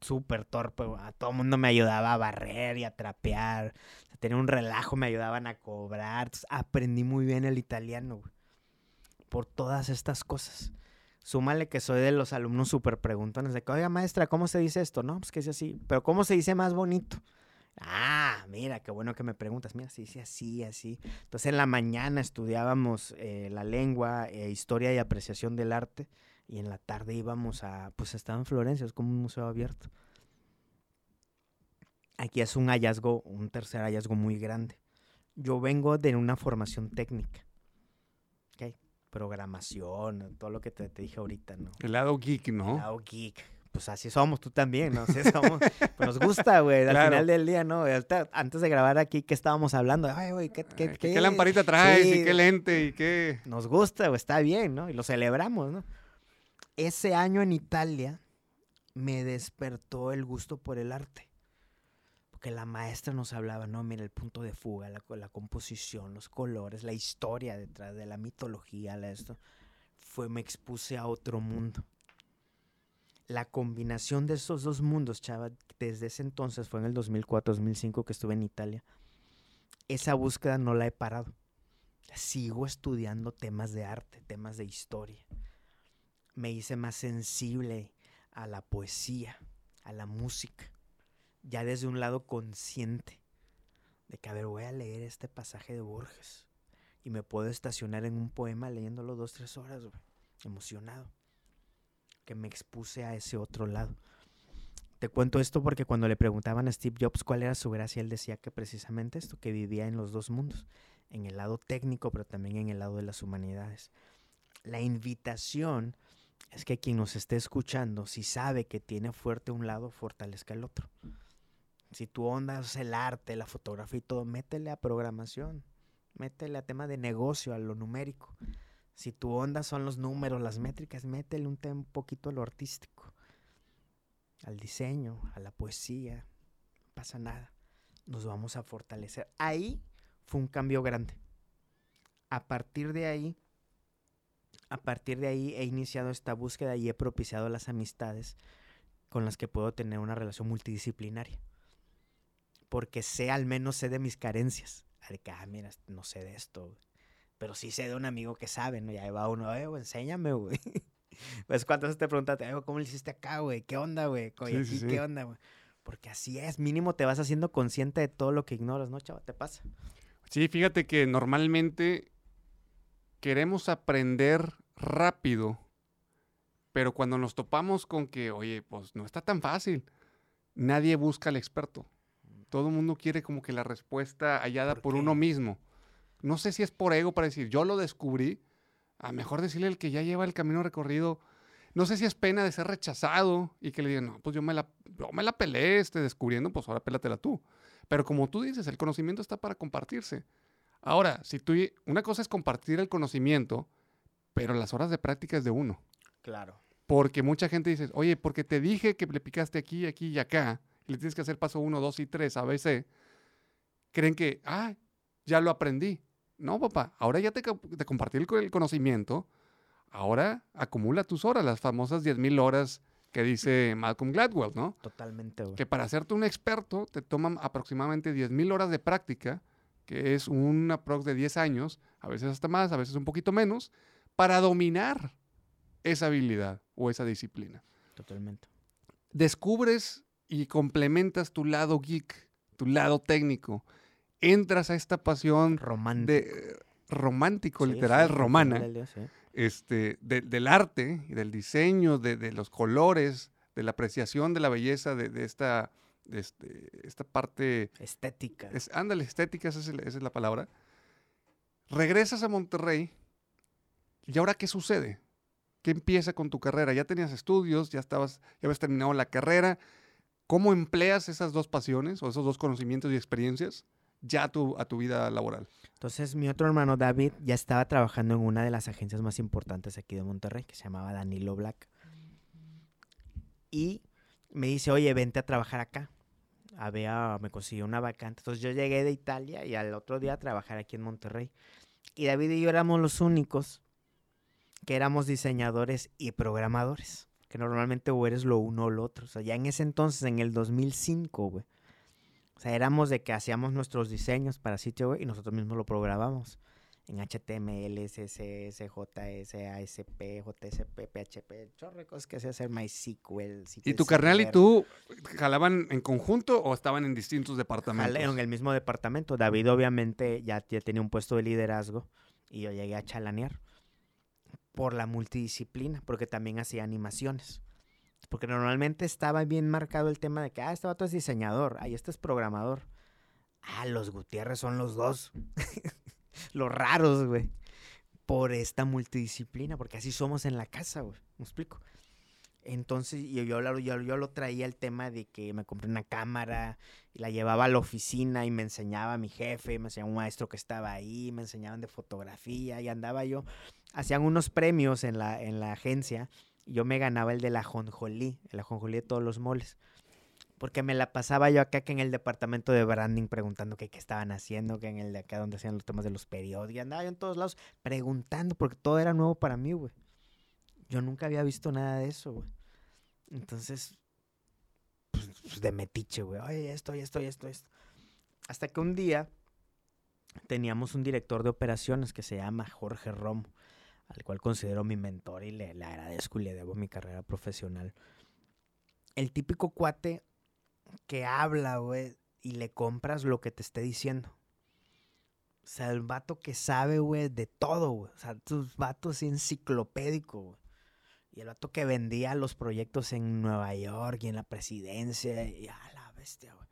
Súper torpe. A todo el mundo me ayudaba a barrer y a trapear. Tenía un relajo, me ayudaban a cobrar. Aprendí muy bien el italiano. Por todas estas cosas. Súmale que soy de los alumnos súper preguntones. De que, oiga, maestra, ¿cómo se dice esto? No, pues que es así. Pero ¿cómo se dice más bonito? Ah, mira, qué bueno que me preguntas. Mira, se dice así, así. Entonces en la mañana estudiábamos eh, la lengua, eh, historia y apreciación del arte. Y en la tarde íbamos a, pues estaba en Florencia, es como un museo abierto. Aquí es un hallazgo, un tercer hallazgo muy grande. Yo vengo de una formación técnica. ¿ok? Programación, todo lo que te, te dije ahorita, ¿no? El lado geek, ¿no? Lado geek. Pues así somos, tú también, ¿no? Así somos. Pues nos gusta, güey. Al Claro. final del día, ¿no? Antes de grabar aquí, ¿qué estábamos hablando? Ay, güey, ¿qué, qué, Ay, ¿Qué, lamparita traes y qué lente y qué...? Nos gusta, güey, está bien, ¿no? Y lo celebramos, ¿no? Ese año en Italia me despertó el gusto por el arte. Porque la maestra nos hablaba, no, mira, el punto de fuga, la, co- la composición, los colores, la historia detrás de la mitología, la esto. Fue, me expuse a otro mundo. La combinación de esos dos mundos, chava, desde ese entonces, fue en el 2004-2005 que estuve en Italia. Esa búsqueda no la he parado. Sigo estudiando temas de arte, temas de historia. Me hice más sensible a la poesía, a la música, ya desde un lado consciente de que, a ver, voy a leer este pasaje de Borges y me puedo estacionar en un poema leyéndolo dos, tres horas, güey, emocionado, que me expuse a ese otro lado. Te cuento esto porque cuando le preguntaban a Steve Jobs cuál era su gracia, él decía que precisamente esto, que vivía en los dos mundos, en el lado técnico, pero también en el lado de las humanidades. La invitación es que quien nos esté escuchando, si sabe que tiene fuerte un lado, fortalezca el otro. Si tu onda es el arte, la fotografía y todo, métele a programación, métele a tema de negocio, a lo numérico. Si tu onda son los números, las métricas, métele un, un poquito a lo artístico, al diseño, a la poesía, no pasa nada. Nos vamos a fortalecer. Ahí fue un cambio grande. A partir de ahí, a partir de ahí he iniciado esta búsqueda y he propiciado las amistades con las que puedo tener una relación multidisciplinaria. Porque sé, al menos sé de mis carencias. A de que, ah, mira, no sé de esto. Pero sí sé de un amigo que sabe, ¿no? Y ahí va uno, eh, güey, enséñame, güey. Pues cuántas veces te preguntaste, "Ay, güey, ¿cómo le hiciste acá, güey? ¿Qué onda, güey? Sí, aquí, sí, ¿Qué sí. onda, güey? Porque así es, mínimo te vas haciendo consciente de todo lo que ignoras, ¿no, chava? ¿Te pasa? Sí, fíjate que normalmente queremos aprender rápido, pero cuando nos topamos con que, oye, pues no está tan fácil, nadie busca al experto. Todo el mundo quiere como que la respuesta hallada ¿Por por, uno mismo. No sé si es por ego para decir, yo lo descubrí, a mejor decirle al que ya lleva el camino recorrido. No sé si es pena de ser rechazado y que le digan, no, pues yo me la, yo me la peleé este, descubriendo, pues ahora pélatela tú. Pero como tú dices, el conocimiento está para compartirse. Ahora, si tú, una cosa es compartir el conocimiento, pero las horas de práctica es de uno. Claro. Porque mucha gente dice, oye, porque te dije que le picaste aquí, aquí y acá, y le tienes que hacer paso 1, 2 y 3, ABC, creen que, ah, ya lo aprendí. No, papá, ahora ya te, te compartí el, co- el conocimiento, ahora acumula tus horas, las famosas 10.000 horas que dice Malcolm Gladwell, ¿no? Totalmente, güey. Que para hacerte un experto te toman aproximadamente 10.000 horas de práctica, que es un aprox de 10 años, a veces hasta más, a veces un poquito menos, para dominar esa habilidad o esa disciplina. Totalmente. Descubres y complementas tu lado geek, tu lado técnico. Entras a esta pasión Romántico. de, romántico, Sí, literal, sí, romana, este, de- del arte y del diseño, de, de los colores, de la apreciación de la belleza de, esta, este- esta parte Estética. es, ándale, estética, esa es, esa es la palabra. Regresas a Monterrey y ahora qué sucede? ¿Qué empieza con tu carrera? Ya tenías estudios, ya estabas, ya habías terminado la carrera. ¿Cómo empleas esas dos pasiones o esos dos conocimientos y experiencias ya a tu, a tu vida laboral? Entonces, mi otro hermano David ya estaba trabajando en una de las agencias más importantes aquí de Monterrey, que se llamaba Danilo Black. Y me dice, oye, vente a trabajar acá. Había, me consiguió una vacante. Entonces yo llegué de Italia y al otro día a trabajar aquí en Monterrey. Y David y yo éramos los únicos que éramos diseñadores y programadores. Que normalmente o eres lo uno o lo otro. O sea, ya en ese entonces, en el 2005, güey. O sea, éramos de que hacíamos nuestros diseños para sitio web y nosotros mismos lo programábamos. En HTML, CSS, JS, ASP, JSP, PHP, cosas que hacía hacer MySQL. ¿Y tu carnal y tú jalaban en conjunto o estaban en distintos departamentos? En el mismo departamento. David obviamente ya, ya tenía un puesto de liderazgo y yo llegué a chalanear por la multidisciplina, porque también hacía animaciones. Porque normalmente estaba bien marcado el tema de que, ah, este vato es diseñador, ah, y este es programador. Ah, los Gutiérrez son los dos. los raros, güey. Por esta multidisciplina, porque así somos en la casa, güey. ¿Me explico? Entonces, yo, yo, yo, yo lo traía el tema de que me compré una cámara y la llevaba a la oficina y me enseñaba a mi jefe, me enseñaba un maestro que estaba ahí, me enseñaban de fotografía y andaba yo. Hacían unos premios en la, en la agencia y yo me ganaba el de la jonjolí, el ajonjolí de todos los moles. Porque me la pasaba yo acá en el departamento de branding preguntando que qué estaban haciendo, que en el de acá donde hacían los temas de los periódicos, y andaba yo en todos lados preguntando porque todo era nuevo para mí, güey. Yo nunca había visto nada de eso, güey. Entonces, pues, pues, de metiche, güey. Oye, esto, esto, esto, esto. Hasta que un día teníamos un director de operaciones que se llama Jorge Romo, al cual considero mi mentor y le, agradezco y le debo mi carrera profesional. El típico cuate que habla, güey, y le compras lo que te esté diciendo. O sea, el vato que sabe, güey, de todo, güey. O sea, tus vatos enciclopédico, güey. Y el vato que vendía los proyectos en Nueva York y en la presidencia. Y a la bestia, güey.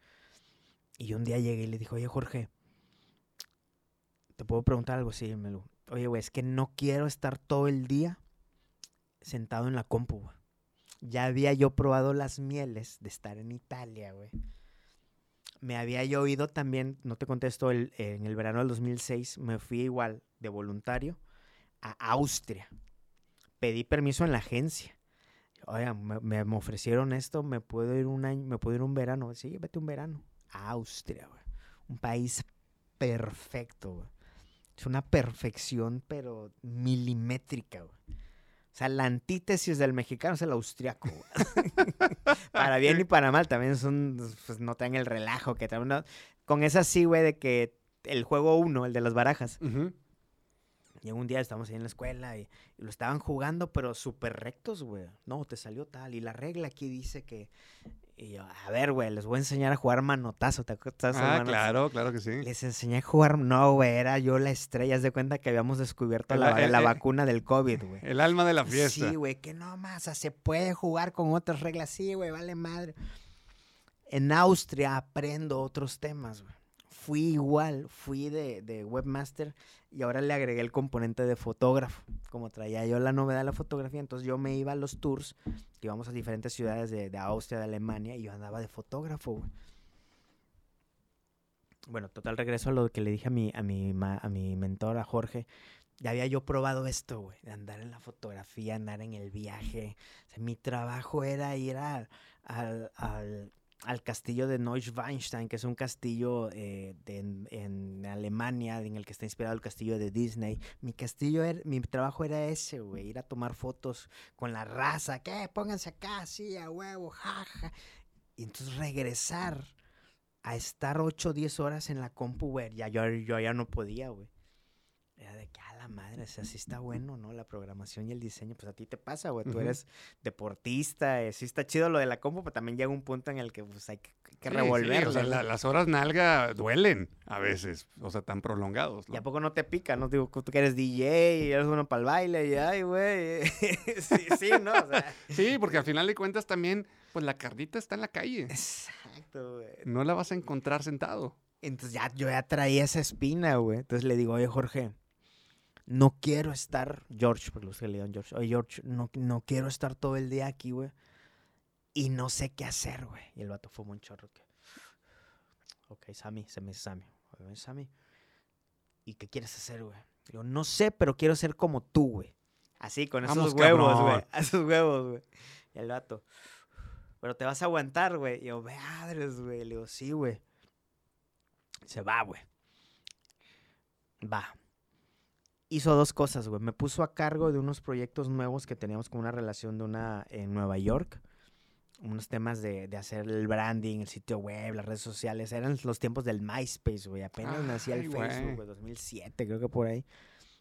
Y un día llegué y le dije, oye, Jorge, ¿te puedo preguntar algo? Sí, me lo... Oye, güey, es que no quiero estar todo el día sentado en la compu, güey. Ya había yo probado las mieles de estar en Italia, güey. Me había yo ido también, no te contesto, el, en el verano del 2006 me fui igual de voluntario a Austria. Pedí permiso en la agencia. Oiga, me, me- me ofrecieron esto, me puedo ir un año, me puedo ir un verano. Sí, vete un verano. A Austria, güey. Un país perfecto, güey. Es una perfección, pero milimétrica, güey. O sea, la antítesis del mexicano es el austriaco, para bien y para mal, también son, pues no traen el relajo que traen. Con esa sí, güey, de que el juego uno, el de las barajas, Ujú. y un día estamos ahí en la escuela y, y lo estaban jugando, pero súper rectos, güey. No, te salió tal. Y la regla aquí dice que. Y yo, a ver, güey, les voy a enseñar a jugar manotazo. ¿Te acuerdas? Ah, claro, claro que sí. Les enseñé a jugar. No, güey, era yo la estrella. Haz de cuenta que habíamos descubierto El- la, el- la el- vacuna del COVID, güey. El alma de la fiesta. Sí, güey, que no más, se puede jugar con otras reglas. Sí, güey, vale madre. En Austria aprendo otros temas, güey. Fui igual, fui de, webmaster y ahora le agregué el componente de fotógrafo. Como traía yo la novedad de la fotografía, entonces yo me iba a los tours, íbamos a diferentes ciudades de, Austria, de Alemania, y yo andaba de fotógrafo, güey. Bueno, total regreso a lo que le dije a mi, a mi, ma- a mi mentor, a Jorge. Ya había yo probado esto, güey, de andar en la fotografía, andar en el viaje. O sea, mi trabajo era ir al- al castillo de Neuschwanstein, que es un castillo eh, de- en, en Alemania, en el que está inspirado el castillo de Disney. Mi castillo, era- mi trabajo era ese, güey, ir a tomar fotos con la raza. ¿Qué? Pónganse acá, sí, a huevo, jaja. Y entonces regresar a estar 8 o 10 horas en la compu, güey, ya, yo, yo ya no podía, güey. Era de que, a la madre, o sea, sí está bueno, ¿no? La programación y el diseño, pues a ti te pasa, güey. Tú eres deportista, eh, sí está chido lo de la compu, pero también llega un punto en el que pues, hay que, hay que Sí, sí, revolver. o sea, la- las horas nalga duelen a veces, o sea, tan prolongados. ¿no? ¿Y a poco no te pica? ¿No? Digo, tú que eres DJ y eres bueno para el baile y, ay, güey. sí, sí, ¿no? O sea, Sí, porque al final de cuentas también, pues la carnita está en la calle. exacto, güey. No la vas a encontrar sentado. Entonces ya yo ya traía esa espina, güey. Entonces le digo, oye, Jorge, no quiero estar, George, porque los que le llaman George, oye, George, no, no quiero estar todo el día aquí, güey. Y no sé qué hacer, güey. Y el vato fuma un chorro. Que... Ok, Sammy, se me dice Sammy. Oye, Sammy, ¿y qué quieres hacer, güey? Digo, no sé, pero quiero ser como tú, güey. Así, con esos Vamos, huevos, güey. A esos huevos, güey. Y el vato, pero te vas a aguantar, güey. Y yo, madres, güey. Le digo, sí, güey. Se va, güey. Va. Hizo dos cosas, güey. Me puso a cargo de unos proyectos nuevos que teníamos con una relación de una en Nueva York. Unos temas de, de hacer el branding, el sitio web, las redes sociales. Eran los tiempos del MySpace, güey. Apenas nacía el Ay, güey. Facebook, güey. 2007, creo que por ahí.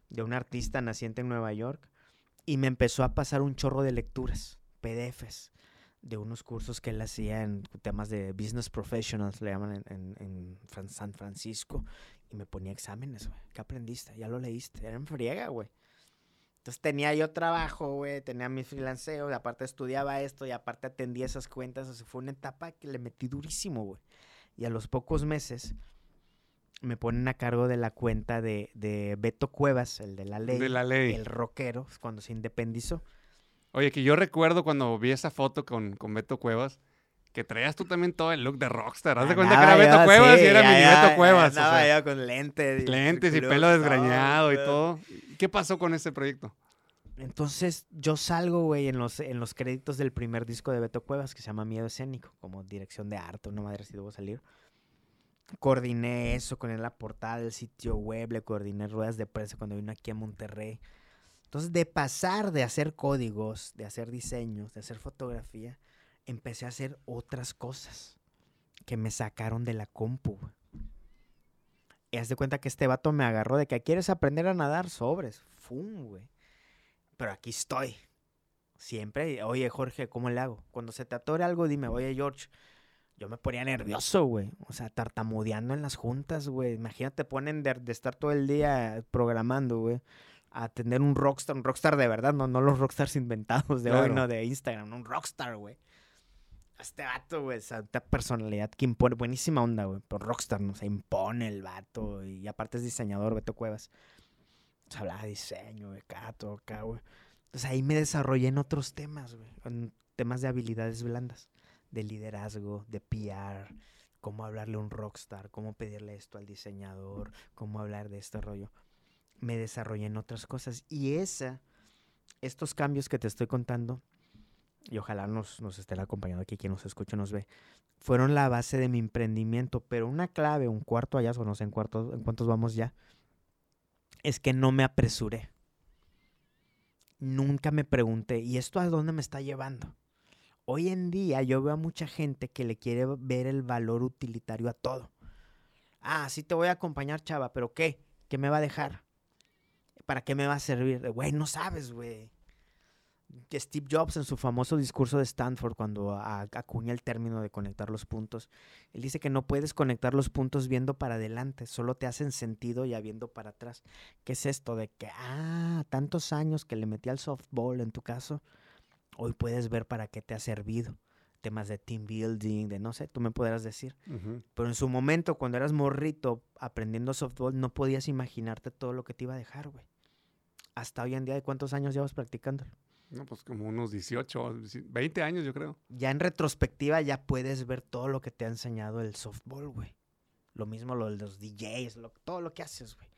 De un artista naciente en Nueva York. Y me empezó a pasar un chorro de lecturas, PDFs, de unos cursos que él hacía en temas de business professionals, le llaman en, en- en San Francisco. Y me ponía exámenes, güey. ¿Qué aprendiste? Ya lo leíste. Era en friega, güey. Entonces tenía yo trabajo, güey. Tenía mis freelanceos. Y aparte estudiaba esto. Y aparte atendía esas cuentas. O sea, fue una etapa que le metí durísimo, güey. Y a los pocos meses me ponen a cargo de la cuenta de, de Beto Cuevas, el de la ley. De la ley. El rockero, cuando se independizó. Oye, que yo recuerdo cuando vi esa foto con, con Beto Cuevas, que traías tú también todo el look de rockstar. Haz de cuenta que era Beto Cuevas sí, y era ya, mi ya, Beto Cuevas. o andaba sea, yo con lentes. y lentes y pelo desgreñado y todo. ¿Y ¿Qué pasó con ese proyecto? Entonces yo salgo, güey, en los, en los créditos del primer disco de Beto Cuevas que se llama Miedo Escénico, como dirección de arte, una madre así debo salir. Coordiné eso con él la portada del sitio web, le coordiné ruedas de prensa cuando vino aquí a Monterrey. Entonces, de pasar de hacer códigos, de hacer diseños, de hacer fotografía, empecé a hacer otras cosas que me sacaron de la compu. Y haz de cuenta que este vato me agarró de que quieres aprender a nadar sobres. Fum, güey. Pero aquí estoy. Siempre, oye Jorge, ¿cómo le hago? Cuando se te atore algo, dime, oye George, yo me ponía nervioso, güey. O sea, tartamudeando en las juntas, güey. Imagínate, ponen de, de estar todo el día programando, güey. A tener un rockstar, un rockstar de verdad, no, no los rockstars inventados de hoy, no de Instagram, un rockstar, güey. Este vato, güey, esa personalidad que impone, buenísima onda, güey. Pero rockstar, ¿no? Se impone el vato. Y aparte es diseñador, Beto Cuevas. Entonces hablaba de diseño, de todo acá, güey. Entonces ahí me desarrollé en otros temas, güey. En temas de habilidades blandas. De liderazgo, de PR. Cómo hablarle a un rockstar, cómo pedirle esto al diseñador, cómo hablar de este rollo. Me desarrollé en otras cosas. Y esa, estos cambios que te estoy contando, y ojalá nos, nos estén acompañando aquí, quien nos escucha nos ve, fueron la base de mi emprendimiento. Pero una clave, un cuarto hallazgo, no sé en, en cuántos vamos ya, es que no me apresuré. Nunca me pregunté, ¿y esto a dónde me está llevando? Hoy en día yo veo a mucha gente que le quiere ver el valor utilitario a todo. Ah, sí te voy a acompañar, chava, pero ¿qué? ¿Qué me va a dejar? ¿Para qué me va a servir? Güey, no sabes, güey. Steve Jobs en su famoso discurso de Stanford cuando acuña el término de conectar los puntos, él dice que no puedes conectar los puntos viendo para adelante, solo te hacen sentido ya viendo para atrás. ¿Qué es esto de que, ah, tantos años que le metí al softball en tu caso, hoy puedes ver para qué te ha servido? Temas de team building, de no sé, tú me podrás decir. Pero en su momento, cuando eras morrito aprendiendo softball, no podías imaginarte todo lo que te iba a dejar, güey. Hasta hoy en día, ¿de cuántos años llevas practicándolo? No, pues como unos 18, 20 años yo creo. Ya en retrospectiva ya puedes ver todo lo que te ha enseñado el softball, güey. Lo mismo lo de los DJs, todo lo que haces, güey.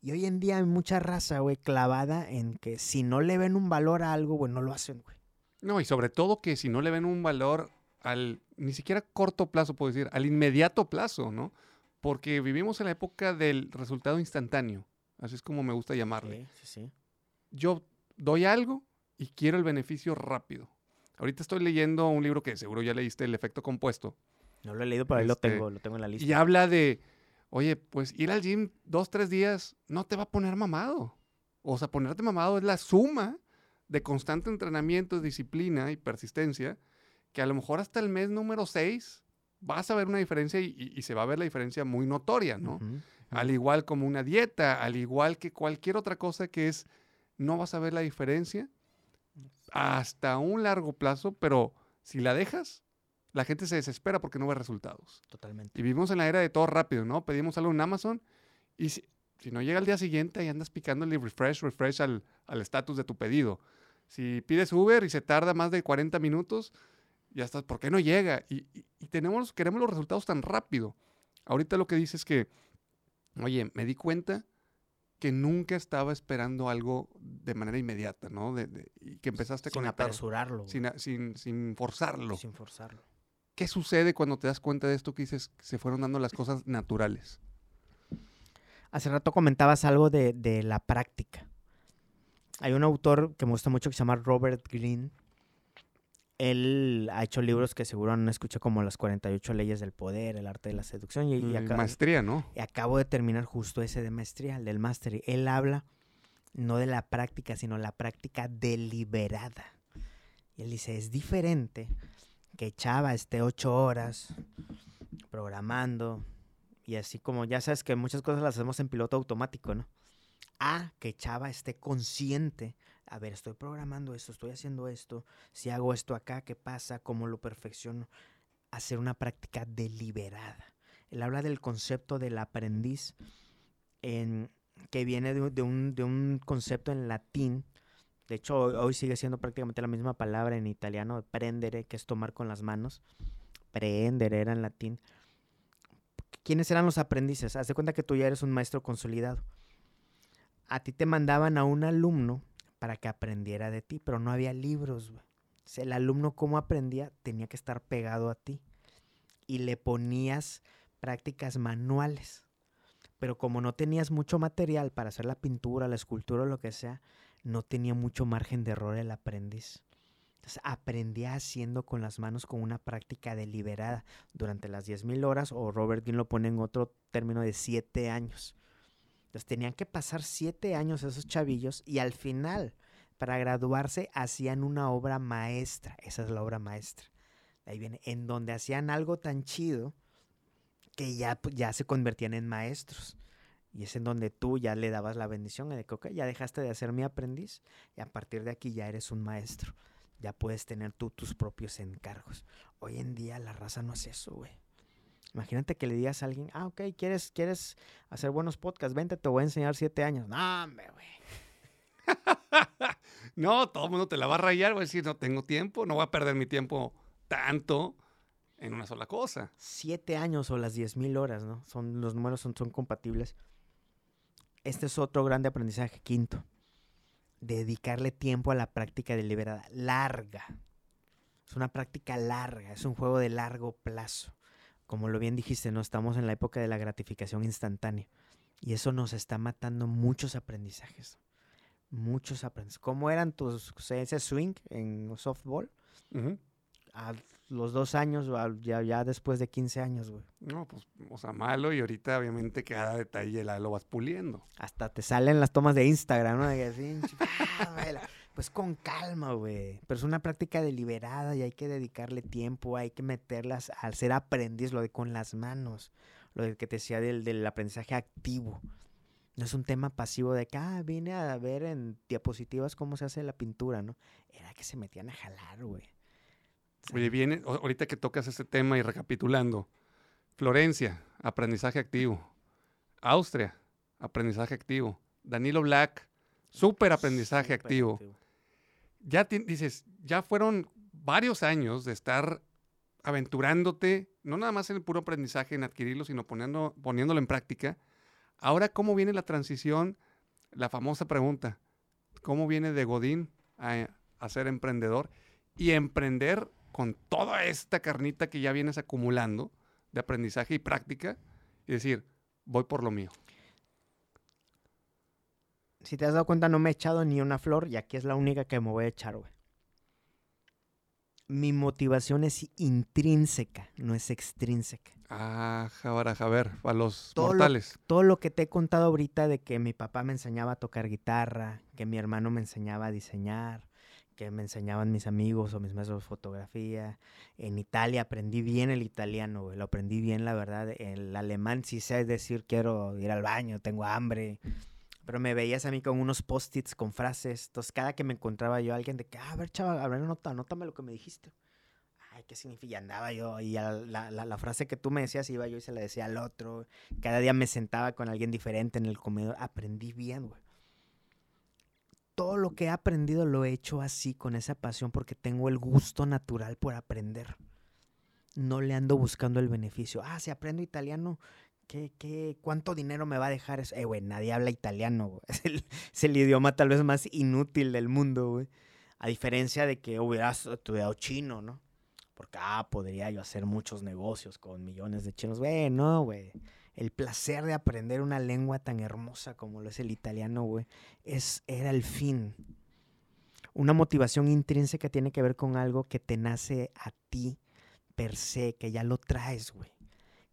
Y hoy en día hay mucha raza, güey, clavada en que si no le ven un valor a algo, güey, no lo hacen, güey. No, y sobre todo que si no le ven un valor al, ni siquiera corto plazo, puedo decir, al inmediato plazo, ¿no? Porque vivimos en la época del resultado instantáneo. Así es como me gusta llamarle. Sí, sí, sí. Yo doy algo y quiero el beneficio rápido. Ahorita estoy leyendo un libro que seguro ya leíste, El efecto compuesto. No lo he leído, pero ahí lo este, tengo, lo tengo en la lista. Y habla de, oye, pues ir al gym dos, tres días no te va a poner mamado. O sea, ponerte mamado es la suma de constante entrenamiento, disciplina y persistencia, que a lo mejor hasta el mes número seis vas a ver una diferencia y, se va a ver la diferencia muy notoria, ¿no? Al igual como una dieta, al igual que cualquier otra cosa que es, no vas a ver la diferencia hasta un largo plazo, pero si la dejas, la gente se desespera porque no ve resultados. Totalmente. Y vivimos en la era de todo rápido, ¿no? Pedimos algo en Amazon y si, no llega al día siguiente, ahí andas picándole refresh, refresh al estatus de tu pedido. Si pides Uber y se tarda más de 40 minutos, ya estás, ¿por qué no llega? Y, tenemos, queremos los resultados tan rápido. Ahorita lo que dices es que, oye, me di cuenta que nunca estaba esperando algo de manera inmediata, ¿no? y que empezaste sin apresurarlo. Sin, sin, sin, forzarlo. Sin forzarlo. ¿Qué sucede cuando te das cuenta de esto que dices que se fueron dando las cosas naturales? Hace rato comentabas algo de, de la práctica. Hay un autor que me gusta mucho que se llama Robert Greene, él ha hecho libros que seguro no escuché como Las 48 leyes del poder, El arte de la seducción. Y, mm, maestría, ¿no? Y acabo de terminar justo ese de maestría, el del máster. Él habla no de la práctica, sino la práctica deliberada. Y él dice, es diferente que Chava esté ocho horas programando y así como ya sabes que muchas cosas las hacemos en piloto automático, ¿no? A que Chava esté consciente a ver, estoy programando esto, estoy haciendo esto, si hago esto acá, ¿qué pasa? ¿Cómo lo perfecciono? Hacer una práctica deliberada. Él habla del concepto del aprendiz, en, que viene de, un, concepto en latín. De hecho, hoy, sigue siendo prácticamente la misma palabra en italiano, prendere, que es tomar con las manos. Prendere era en latín. ¿Quiénes eran los aprendices? Haz de cuenta que tú ya eres un maestro consolidado. A ti te mandaban a un alumno para que aprendiera de ti, pero no había libros, güey. el alumno cómo aprendía tenía que estar pegado a ti y le ponías prácticas manuales. Pero como no tenías mucho material para hacer la pintura, la escultura o lo que sea, no tenía mucho margen de error el aprendiz. Entonces aprendía haciendo con las manos con una práctica deliberada durante las 10.000 horas, o Robert Dean lo pone en otro término de 7 años. Entonces tenían que pasar siete años esos chavillos y al final, para graduarse, hacían una obra maestra. Esa es la obra maestra. Ahí viene, en donde hacían algo tan chido que ya, ya se convertían en maestros. Y es en donde tú ya le dabas la bendición de que, ok, ya dejaste de ser mi aprendiz y a partir de aquí ya eres un maestro. Ya puedes tener tú tus propios encargos. Hoy en día la raza no es eso, güey. Imagínate que le digas a alguien, ah, ok, ¿quieres, quieres hacer buenos podcasts? Vente, te voy a enseñar siete años. No, hombre, güey. no, todo el mundo te la va a rayar, voy a decir, no tengo tiempo, no voy a perder mi tiempo tanto en una sola cosa. Siete años o las diez mil horas, ¿no? Son, los números son, son compatibles. Este es otro grande aprendizaje, quinto. Dedicarle tiempo a la práctica deliberada, larga. Es una práctica larga, es un juego de largo plazo como lo bien dijiste, no estamos en la época de la gratificación instantánea. Y eso nos está matando muchos aprendizajes. Muchos aprendizajes. ¿Cómo eran tus ese swing en softball? A los dos años, ya, ya después de 15 años, güey. No, pues, o sea, malo y ahorita obviamente cada detalle la, lo vas puliendo. Hasta te salen las tomas de Instagram, ¿no? Pues con calma, güey. Pero es una práctica deliberada y hay que dedicarle tiempo, hay que meterlas al ser aprendiz, lo de con las manos, lo de que te decía del, del aprendizaje activo. No es un tema pasivo de que, ah, vine a ver en diapositivas cómo se hace la pintura, ¿no? Era que se metían a jalar, güey. Oye, viene, ahorita que tocas este tema y recapitulando. Florencia, aprendizaje activo. Austria, aprendizaje activo. Danilo Black, súper aprendizaje activo. Ya dices, ya fueron varios años de estar aventurándote, no nada más en el puro aprendizaje, en adquirirlo, sino poniendo, poniéndolo en práctica. Ahora, ¿cómo viene la transición? La famosa pregunta, ¿cómo viene de Godín a, a ser emprendedor? Y emprender con toda esta carnita que ya vienes acumulando de aprendizaje y práctica y decir, voy por lo mío. Si te has dado cuenta, no me he echado ni una flor y aquí es la única que me voy a echar, güey. Mi motivación es intrínseca, no es extrínseca. Ah, jabaraja, a ver, a los Todo lo- mortales. Todo lo que te he contado ahorita de que mi papá me enseñaba a tocar guitarra, que mi hermano me enseñaba a diseñar, que me enseñaban mis amigos o mis maestros de fotografía. En Italia aprendí bien el italiano, güey, lo aprendí bien, la verdad. El alemán sí sé decir quiero ir al baño, tengo hambre. Pero me veías a mí con unos post-its con frases. Entonces, cada que me encontraba yo a alguien de que, "Ah, a ver, chaval, a ver, anótame lo que me dijiste. Ay, ¿qué significa? Y andaba yo, y la, la- la frase que tú me decías, iba yo y se la decía al otro. Cada día me sentaba con alguien diferente en el comedor. Aprendí bien, güey. Todo lo que he aprendido lo he hecho así, con esa pasión, porque tengo el gusto natural por aprender. No le ando buscando el beneficio. Ah, si aprendo italiano, ¿qué, qué, ¿cuánto dinero me va a dejar eso? Eh, güey, nadie habla italiano, güey. Es el, es el idioma tal vez más inútil del mundo, güey. A diferencia de que hubieras estudiado chino, ¿no? Porque, ah, podría yo hacer muchos negocios con millones de chinos. Güey, no, güey. El placer de aprender una lengua tan hermosa como lo es el italiano, güey, es, era el fin. Una motivación intrínseca tiene que ver con algo que te nace a ti per se, que ya lo traes, güey.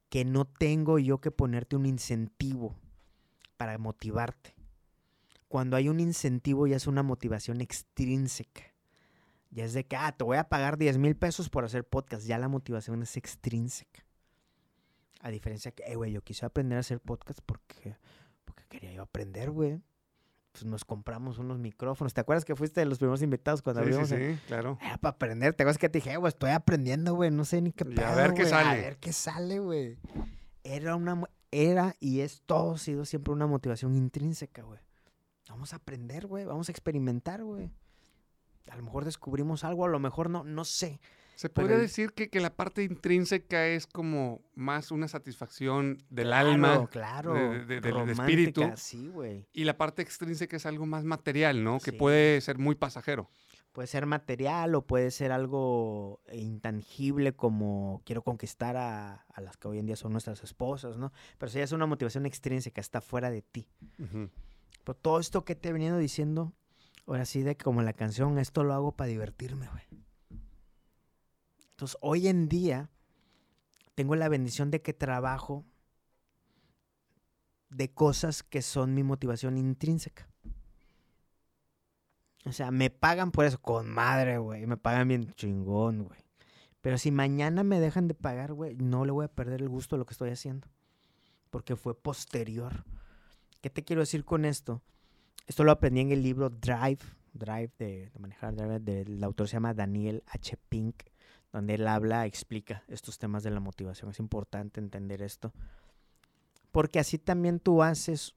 Que no tengo yo que ponerte un incentivo para motivarte. Cuando hay un incentivo ya es una motivación extrínseca. Ya es de que, ah, te voy a pagar 10 mil pesos por hacer podcast. Ya la motivación es extrínseca. A diferencia que, eh, güey, yo quise aprender a hacer podcast porque, porque quería yo aprender, güey. Pues nos compramos unos micrófonos. ¿Te acuerdas que fuiste de los primeros invitados cuando Sí, sí, abrimos? el- sí, claro. Era para aprender. ¿Te acuerdas que te dije, "Eh, güey, estoy aprendiendo, güey? No sé ni qué pedo, a ver qué sale". A ver qué sale, güey. Era una... Era y es todo, sido siempre una motivación intrínseca, güey. Vamos a aprender, güey. Vamos a experimentar, güey. A lo mejor descubrimos algo, a lo mejor no, no sé. Se podría decir que, que la parte intrínseca es como más una satisfacción del Claro, alma claro. de- de- del- espíritu. Sí, güey. y la parte extrínseca es algo más material, ¿no? Que puede ser muy pasajero. Puede ser material o puede ser algo intangible como quiero conquistar a, a las que hoy en día son nuestras esposas, ¿no? Pero si es una motivación extrínseca, está fuera de ti. Pero todo esto que te he venido diciendo, ahora sí de como la canción, esto lo hago para divertirme, güey. Entonces, hoy en día tengo la bendición de que trabajo de cosas que son mi motivación intrínseca. O sea, me pagan por eso, con madre, güey. Me pagan bien chingón, güey. Pero si mañana me dejan de pagar, güey, no le voy a perder el gusto de lo que estoy haciendo. Porque fue posterior. ¿Qué te quiero decir con esto? Esto lo aprendí en el libro Drive, Drive de, manejar, Drive, del autor se llama Daniel H. Pink, donde él habla, explica estos temas de la motivación. Es importante entender esto. Porque así también tú haces,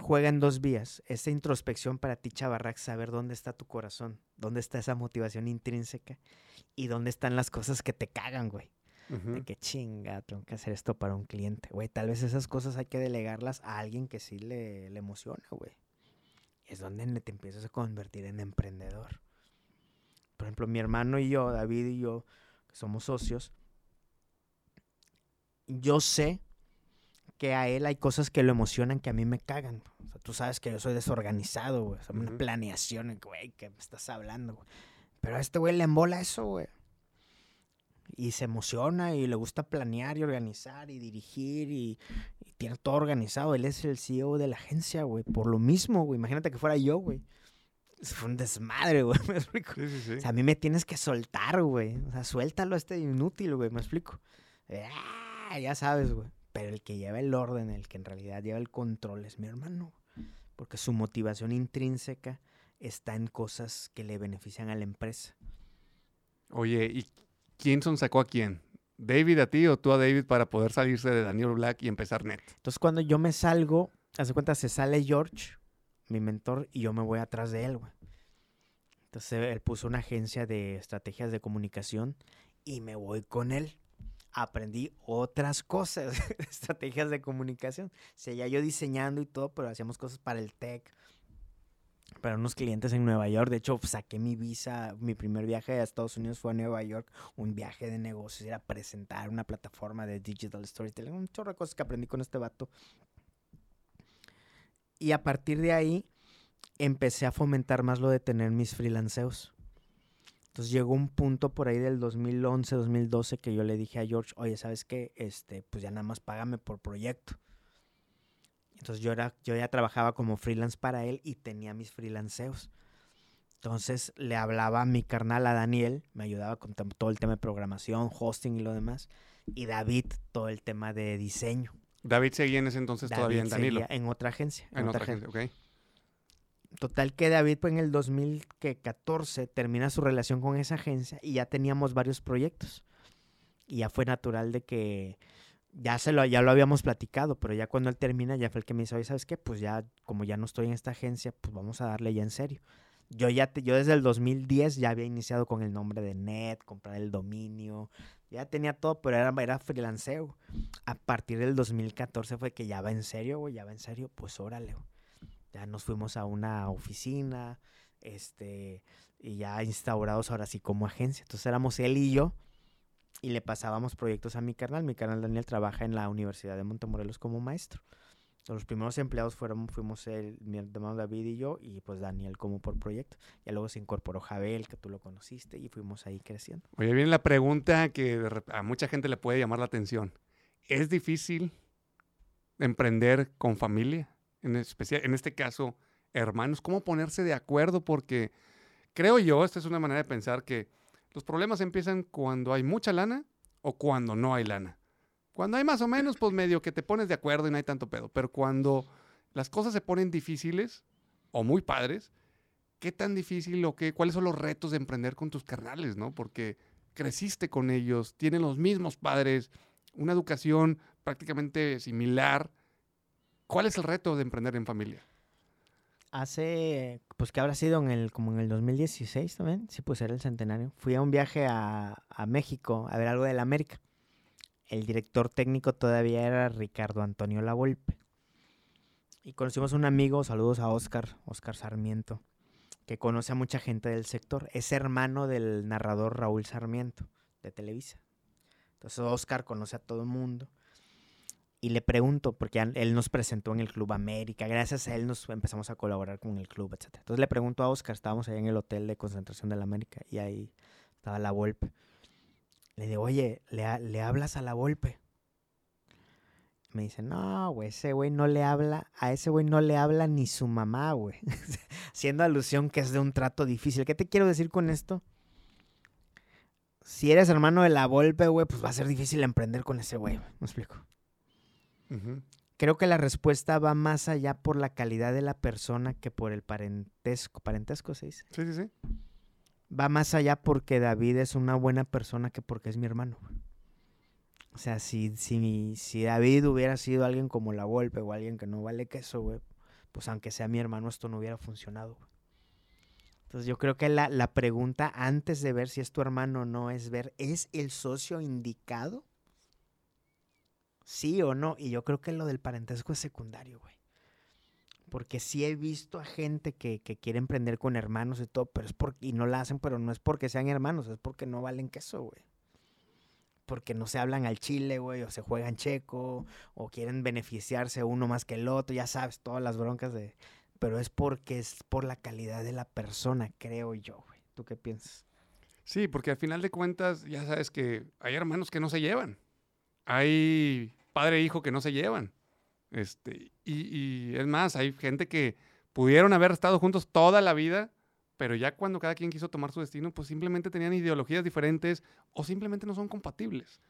juega en dos vías. Esta introspección para ti, Chavarrax, saber dónde está tu corazón, dónde está esa motivación intrínseca y dónde están las cosas que te cagan, güey. De que chinga, tengo que hacer esto para un cliente. Güey, tal vez esas cosas hay que delegarlas a alguien que sí le, le emociona, güey. Es donde te empiezas a convertir en emprendedor. Por ejemplo, mi hermano y yo, David y yo, que somos socios, yo sé que a él hay cosas que lo emocionan que a mí me cagan. O sea, tú sabes que yo soy desorganizado, güey. O sea, una planeación, güey, que me estás hablando, güey. Pero a este güey le embola eso, güey y se emociona y le gusta planear y organizar y dirigir y, y tiene todo organizado. Él es el CEO de la agencia, güey. Por lo mismo, güey. Imagínate que fuera yo, güey. Fue un desmadre, güey, me explico. Sí, sí, sí. O sea, a mí me tienes que soltar, güey. O sea, suéltalo a este inútil, güey, me explico. Ah, ya sabes, güey. Pero el que lleva el orden, el que en realidad lleva el control es mi hermano. Porque su motivación intrínseca está en cosas que le benefician a la empresa. Oye, ¿y quién son sacó a quién? ¿David a ti o tú a David para poder salirse de Daniel Black y empezar net? Entonces, cuando yo me salgo, hace cuenta, se sale George, mi mentor, y yo me voy atrás de él, güey. Entonces, él puso una agencia de estrategias de comunicación y me voy con él. Aprendí otras cosas, estrategias de comunicación. Seguía yo diseñando y todo, pero hacíamos cosas para el tech, para unos clientes en Nueva York. De hecho, saqué mi visa, mi primer viaje a Estados Unidos fue a Nueva York, un viaje de negocios, era presentar una plataforma de digital storytelling, un chorro de cosas que aprendí con este vato. Y a partir de ahí empecé a fomentar más lo de tener mis freelanceos. Entonces llegó un punto por ahí del 2011, 2012 que yo le dije a George, oye, ¿sabes qué? Este, pues ya nada más págame por proyecto. Entonces yo, era, yo ya trabajaba como freelance para él y tenía mis freelanceos. Entonces le hablaba a mi carnal, a Daniel, me ayudaba con todo el tema de programación, hosting y lo demás. Y David, todo el tema de diseño. David seguía en ese entonces David todavía en Danilo. seguía en otra agencia. En otra agencia, ok. Total que David pues, en el 2014 termina su relación con esa agencia y ya teníamos varios proyectos. Y ya fue natural de que ya se lo, ya lo habíamos platicado, pero ya cuando él termina, ya fue el que me dice, oye, ¿sabes qué? Pues ya, como ya no estoy en esta agencia, pues vamos a darle ya en serio. Yo ya, te- yo desde el 2010 ya había iniciado con el nombre de Net, comprar el dominio, ya tenía todo, pero era, era freelanceo. A partir del 2014 fue que ya va en serio, güey, ya va en serio, pues órale. Ya nos fuimos a una oficina, este, y ya instaurados ahora sí como agencia. Entonces éramos él y yo, y le pasábamos proyectos a mi carnal. Mi carnal Daniel trabaja en la Universidad de Montemorelos como maestro. Los primeros empleados fueron, fuimos él, mi hermano David y yo, y pues Daniel como por proyecto. Ya luego se incorporó Jabel, que tú lo conociste, y fuimos ahí creciendo. Oye, viene la pregunta que a mucha gente le puede llamar la atención. ¿Es difícil emprender con familia? En, especial, en este caso, hermanos. ¿Cómo ponerse de acuerdo? Porque creo yo, esta es una manera de pensar que los problemas empiezan cuando hay mucha lana o cuando no hay lana. Cuando hay más o menos, pues medio que te pones de acuerdo y no hay tanto pedo. Pero cuando las cosas se ponen difíciles o muy padres, ¿qué tan difícil o qué, cuáles son los retos de emprender con tus carnales, no? Porque creciste con ellos, tienen los mismos padres, una educación prácticamente similar. ¿Cuál es el reto de emprender en familia? Hace, pues que habrá sido en el, como en el 2016 también, sí, pues era el centenario. Fui a un viaje a, a México a ver algo de la América. El director técnico todavía era Ricardo Antonio Lavolpe. Y conocimos a un amigo, saludos a Oscar, Oscar Sarmiento, que conoce a mucha gente del sector. Es hermano del narrador Raúl Sarmiento, de Televisa. Entonces Oscar conoce a todo el mundo. Y le pregunto, porque él nos presentó en el Club América, gracias a él nos empezamos a colaborar con el club, etc. Entonces le pregunto a Oscar, estábamos ahí en el hotel de concentración de la América y ahí estaba la Volpe. Le digo, oye, ¿le, ¿le hablas a la Volpe? Me dice, no, güey, ese güey no le habla, a ese güey no le habla ni su mamá, güey. Haciendo alusión que es de un trato difícil. ¿Qué te quiero decir con esto? Si eres hermano de la Volpe, güey, pues va a ser difícil emprender con ese güey. ¿Me explico? Creo que la respuesta va más allá por la calidad de la persona que por el parentesco. ¿Parentesco se dice? Sí, sí, sí. Va más allá porque David es una buena persona que porque es mi hermano. O sea, si, si, si David hubiera sido alguien como la Volpe o alguien que no vale queso, güey, pues aunque sea mi hermano, esto no hubiera funcionado. güey. Entonces yo creo que la, la pregunta antes de ver si es tu hermano o no es ver, ¿es el socio indicado? Sí o no. Y yo creo que lo del parentesco es secundario, güey. Porque sí he visto a gente que, quiere emprender con hermanos y todo, pero es porque, y no la hacen, pero no es porque sean hermanos, es porque no valen queso, güey. Porque no se hablan al chile, güey, o se juegan checo, o quieren beneficiarse uno más que el otro, ya sabes, todas las broncas de... Pero es porque es por la calidad de la persona, creo yo, güey. ¿Tú qué piensas? Sí, porque al final de cuentas, ya sabes que hay hermanos que no se llevan. Hay padre e hijo que no se llevan. Este, y, y es más, hay gente que pudieron haber estado juntos toda la vida, pero ya cuando cada quien quiso tomar su destino, pues simplemente tenían ideologías diferentes o simplemente no son compatibles.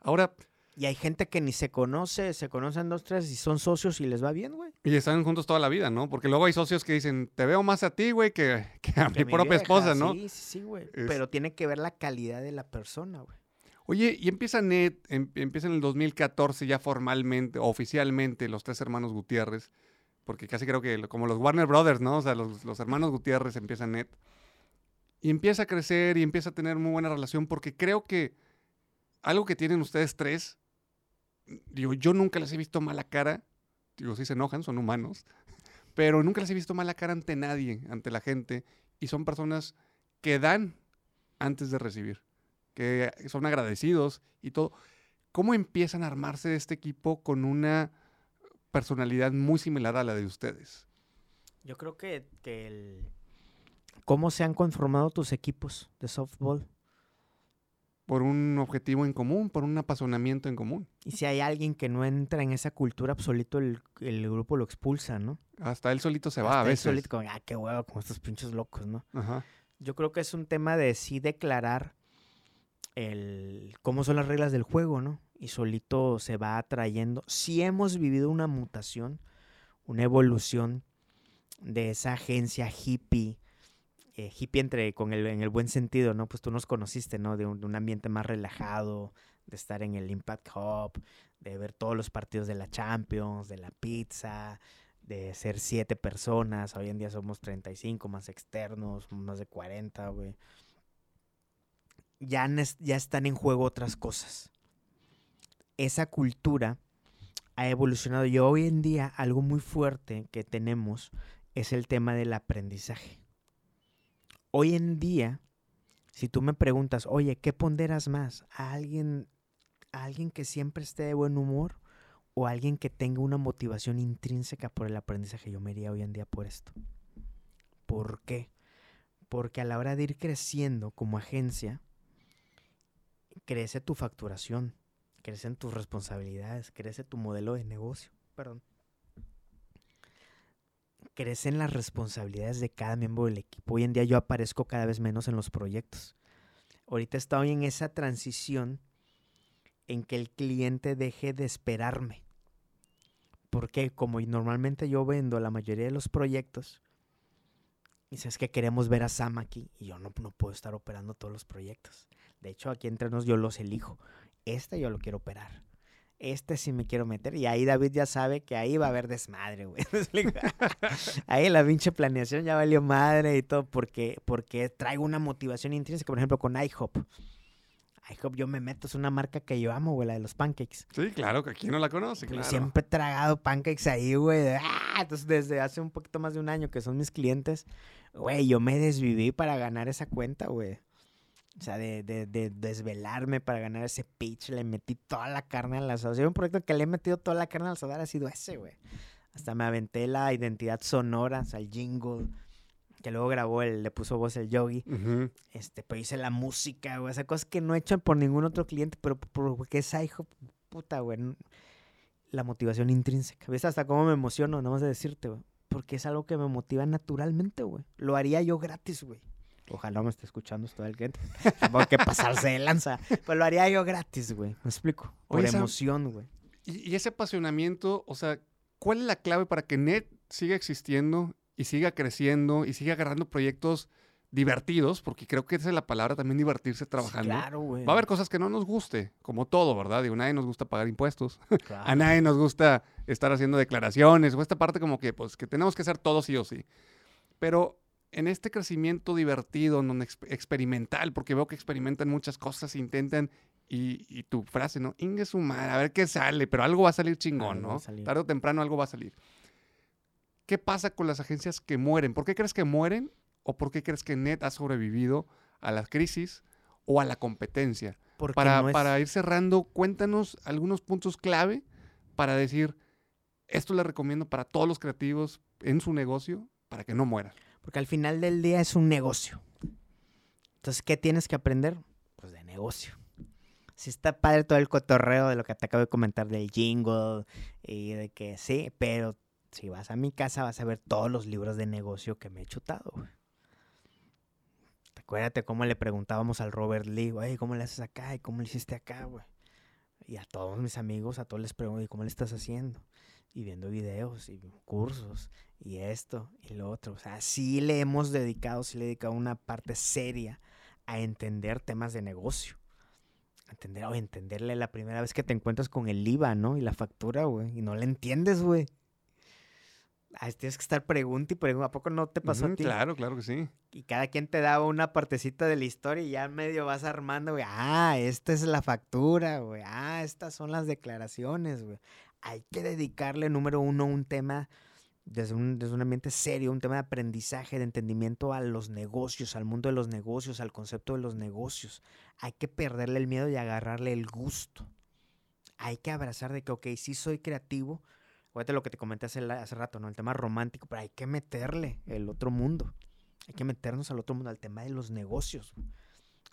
Ahora, Y hay gente que ni se conoce, se conocen dos, tres y son socios y les va bien, güey. y están juntos toda la vida, ¿no? Porque luego hay socios que dicen, te veo más a ti, güey, que, que a mi Que mi propia vieja, esposa, ¿no? Sí, sí, sí, güey. Es- Pero tiene que ver la calidad de la persona, güey. Oye, y empieza Net, em- empieza en el 2014 ya formalmente, oficialmente, los tres hermanos Gutiérrez, porque casi creo que como los Warner Brothers, ¿no? O sea, los, los hermanos Gutiérrez empiezan Net. Y empieza a crecer y empieza a tener muy buena relación, porque creo que algo que tienen ustedes tres, digo, yo nunca les he visto mala cara, digo, sí se enojan, son humanos, pero nunca les he visto mala cara ante nadie, ante la gente, y son personas que dan antes de recibir que son agradecidos y todo. ¿Cómo empiezan a armarse este equipo con una personalidad muy similar a la de ustedes? Yo creo que, que el... ¿Cómo se han conformado tus equipos de softball? Por un objetivo en común, por un apasionamiento en común. Y si hay alguien que no entra en esa cultura absoluta, el, el grupo lo expulsa, ¿no? Hasta él solito se va Hasta a él veces. solito como, ah, qué huevo, como estos pinches locos, ¿no? Ajá. Yo creo que es un tema de sí declarar el cómo son las reglas del juego, ¿no? Y solito se va atrayendo. Sí hemos vivido una mutación, una evolución de esa agencia hippie, eh, hippie entre, con el, en el buen sentido, ¿no? Pues tú nos conociste, ¿no? De un, de un ambiente más relajado, de estar en el Impact Hub, de ver todos los partidos de la Champions, de la pizza, de ser siete personas. Hoy en día somos 35 más externos, más de 40, güey. Ya, ya están en juego otras cosas. Esa cultura ha evolucionado y hoy en día algo muy fuerte que tenemos es el tema del aprendizaje. Hoy en día, si tú me preguntas, oye, ¿qué ponderas más? ¿A alguien, a alguien que siempre esté de buen humor o a alguien que tenga una motivación intrínseca por el aprendizaje? Yo me iría hoy en día por esto. ¿Por qué? Porque a la hora de ir creciendo como agencia, crece tu facturación, crecen tus responsabilidades, crece tu modelo de negocio. Perdón. Crecen las responsabilidades de cada miembro del equipo. Hoy en día yo aparezco cada vez menos en los proyectos. Ahorita estoy en esa transición en que el cliente deje de esperarme. Porque como normalmente yo vendo la mayoría de los proyectos, sabes que queremos ver a Sam aquí, y yo no, no puedo estar operando todos los proyectos. De hecho, aquí entre nos yo los elijo. Este yo lo quiero operar. Este sí me quiero meter. Y ahí David ya sabe que ahí va a haber desmadre, güey. Ahí la pinche planeación ya valió madre y todo porque, porque traigo una motivación intrínseca. Por ejemplo, con IHOP. IHOP yo me meto, es una marca que yo amo, güey, la de los pancakes. Sí, claro, que aquí no la conoce, Yo claro. Siempre he tragado pancakes ahí, güey. ¡ah! Entonces, desde hace un poquito más de un año que son mis clientes, güey, yo me desviví para ganar esa cuenta, güey. O sea, de, de, de desvelarme para ganar ese pitch, le metí toda la carne al asador. Si hay un proyecto que le he metido toda la carne al asador, ha sido ese, güey. Hasta me aventé la identidad sonora, o sea, el jingle, que luego grabó, el, le puso voz el yogi. Ujú. Este, pero hice la música, güey. O sea, cosas que no he hecho por ningún otro cliente, pero por- porque es hijo, puta, güey. La motivación intrínseca. ¿Ves hasta cómo me emociono, nada más de decirte, güey? Porque es algo que me motiva naturalmente, güey. Lo haría yo gratis, güey. Ojalá me esté escuchando esto cliente. Supongo que pasarse de lanza. Pero lo haría yo gratis, güey. ¿Me explico? Por Oye, emoción, güey. Y, y ese apasionamiento, o sea, ¿cuál es la clave para que Net siga existiendo y siga creciendo y siga agarrando proyectos divertidos? Porque creo que esa es la palabra también, divertirse Sí, trabajando. claro, güey. Va a haber cosas que no nos guste, como todo, ¿verdad? Digo, a nadie nos gusta pagar impuestos. Claro. A nadie nos gusta estar haciendo declaraciones o esta parte como que, pues, que tenemos que hacer todo sí o sí. Pero en este crecimiento divertido, exp- experimental, porque veo que experimentan muchas cosas, intentan, y, y tu frase, ¿no? Ingue su madre, a ver qué sale, pero algo va a salir chingón, Algo ¿no? Tarde o temprano algo va a salir. ¿Qué pasa con las agencias que mueren? ¿Por qué crees que mueren? ¿O por qué crees que Net ha sobrevivido a la crisis o a la competencia? Para, no es- para ir cerrando, cuéntanos algunos puntos clave para decir, esto le recomiendo para todos los creativos en su negocio para que no mueran. Porque al final del día es un negocio. Entonces, ¿qué tienes que aprender? Pues de negocio. Sí está padre todo el cotorreo de lo que te acabo de comentar del jingle y de que sí, pero si vas a mi casa vas a ver todos los libros de negocio que me he chutado. güey. Acuérdate cómo le preguntábamos al Robert Lee, güey, ¿cómo le haces acá? ¿Y cómo le hiciste acá, güey? Y a todos mis amigos, a todos les pregunto, ¿y cómo le estás haciendo? Y viendo videos y cursos y esto y lo otro. O sea, sí le hemos dedicado, sí le he dedicado una parte seria a entender temas de negocio. entender, o entenderle la primera vez que te encuentras con el IVA, ¿no? Y la factura, güey. Y no le entiendes, güey. tienes que estar pregunta y pregunta. ¿A poco no te pasó a ti? Claro, claro que sí. Y cada quien te daba una partecita de la historia y ya medio vas armando, güey. Ah, esta es la factura, güey. Ah, estas son las declaraciones, güey. Hay que dedicarle, número uno, un tema desde un, desde un ambiente serio, un tema de aprendizaje, de entendimiento a los negocios, al mundo de los negocios, al concepto de los negocios. Hay que perderle el miedo y agarrarle el gusto. Hay que abrazar de que, ok, sí soy creativo. Fíjate lo que te comenté hace, hace rato, ¿no? El tema romántico, pero hay que meterle el otro mundo. Hay que meternos al otro mundo, al tema de los negocios.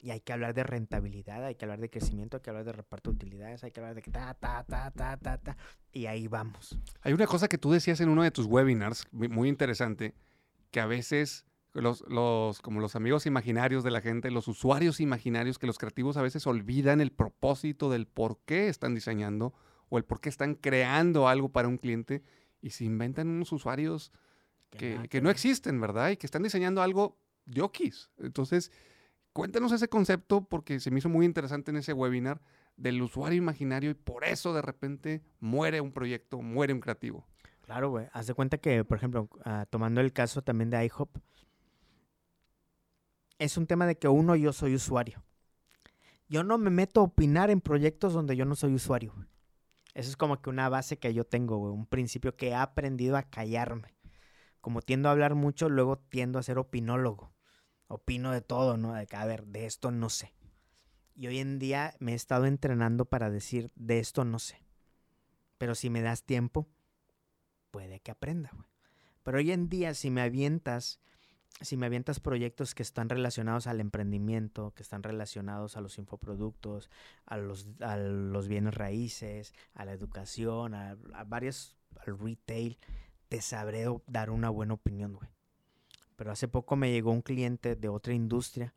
Y hay que hablar de rentabilidad, hay que hablar de crecimiento, hay que hablar de reparto de utilidades, hay que hablar de ta, ta, ta, ta, ta, ta. Y ahí vamos. Hay una cosa que tú decías en uno de tus webinars, muy interesante, que a veces los, los, como los amigos imaginarios de la gente, los usuarios imaginarios, que los creativos a veces olvidan el propósito del por qué están diseñando o el por qué están creando algo para un cliente y se inventan unos usuarios que, que no existen, ¿verdad? Y que están diseñando algo de okis. Entonces, Cuéntanos ese concepto porque se me hizo muy interesante en ese webinar del usuario imaginario y por eso de repente muere un proyecto, muere un creativo. Claro, güey. Haz de cuenta que, por ejemplo, ah, tomando el caso también de IHOP, es un tema de que uno, yo soy usuario. Yo no me meto a opinar en proyectos donde yo no soy usuario. Eso es como que una base que yo tengo, güey, un principio que he aprendido a callarme. Como tiendo a hablar mucho, luego tiendo a ser opinólogo opino de todo, ¿no? De que, a ver, de esto no sé. Y hoy en día me he estado entrenando para decir, de esto no sé. Pero si me das tiempo, puede que aprenda, güey. Pero hoy en día, si me avientas, si me avientas proyectos que están relacionados al emprendimiento, que están relacionados a los infoproductos, a los, a los bienes raíces, a la educación, a, a varios, al retail, te sabré dar una buena opinión, güey. Pero hace poco me llegó un cliente de otra industria,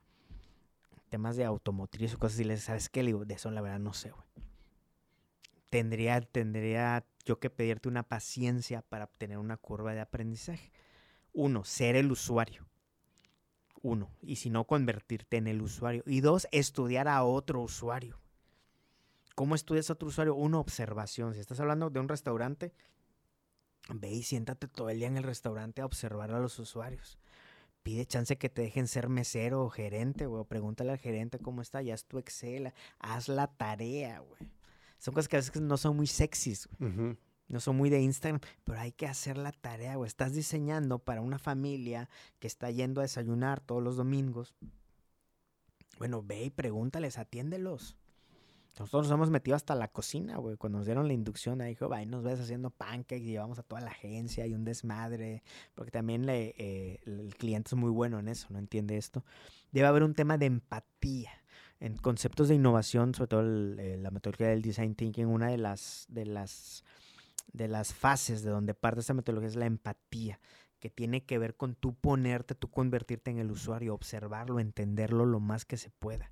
temas de automotriz o cosas así. Le ¿sabes qué? Le digo, de eso la verdad no sé, güey. Tendría, tendría yo que pedirte una paciencia para obtener una curva de aprendizaje. Uno, ser el usuario. Uno, y si no, convertirte en el usuario. Y dos, estudiar a otro usuario. ¿Cómo estudias a otro usuario? Uno, observación. Si estás hablando de un restaurante, ve y siéntate todo el día en el restaurante a observar a los usuarios pide chance que te dejen ser mesero o gerente, güey. Pregúntale al gerente cómo está, ya es tu Excel, haz la tarea, güey. Son cosas que a veces no son muy sexys, güey. No son muy de Instagram, pero hay que hacer la tarea, güey. Estás diseñando para una familia que está yendo a desayunar todos los domingos. Bueno, ve y pregúntales, atiéndelos. Nosotros nos hemos metido hasta la cocina, güey. Cuando nos dieron la inducción, ahí dijo, ahí nos ves haciendo pancakes y llevamos a toda la agencia y un desmadre. Porque también le, eh, el cliente es muy bueno en eso, no entiende esto. Debe haber un tema de empatía. En conceptos de innovación, sobre todo eh, la metodología del design thinking, una de las, de las, de las fases de donde parte esta metodología es la empatía que tiene que ver con tú ponerte, tú convertirte en el usuario, observarlo, entenderlo lo más que se pueda.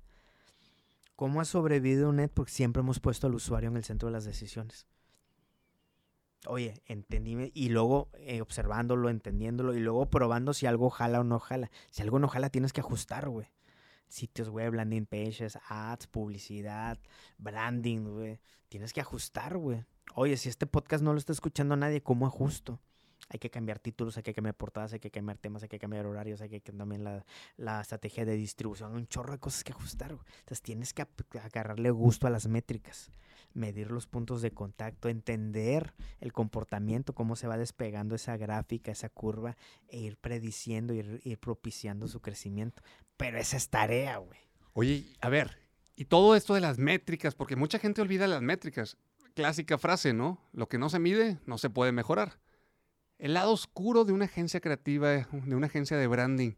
¿Cómo ha sobrevivido un network? Siempre hemos puesto al usuario en el centro de las decisiones. Oye, entendí y luego eh, observándolo, entendiéndolo y luego probando si algo jala o no jala. Si algo no jala, tienes que ajustar, güey. Sitios web, landing pages, ads, publicidad, branding, güey. Tienes que ajustar, güey. Oye, si este podcast no lo está escuchando nadie, ¿cómo ajusto? Hay que cambiar títulos, hay que cambiar portadas, hay que cambiar temas, hay que cambiar horarios, hay que cambiar también la, estrategia de distribución, un chorro de cosas que ajustar. Entonces tienes que agarrarle gusto a las métricas, medir los puntos de contacto, entender el comportamiento, cómo se va despegando esa gráfica, esa curva, e ir prediciendo, ir, ir propiciando su crecimiento. Pero esa es tarea, güey. Oye, a ver, y todo esto de las métricas, porque mucha gente olvida las métricas. Clásica frase, ¿no? Lo que no se mide no se puede mejorar. El lado oscuro de una agencia creativa, de una agencia de branding.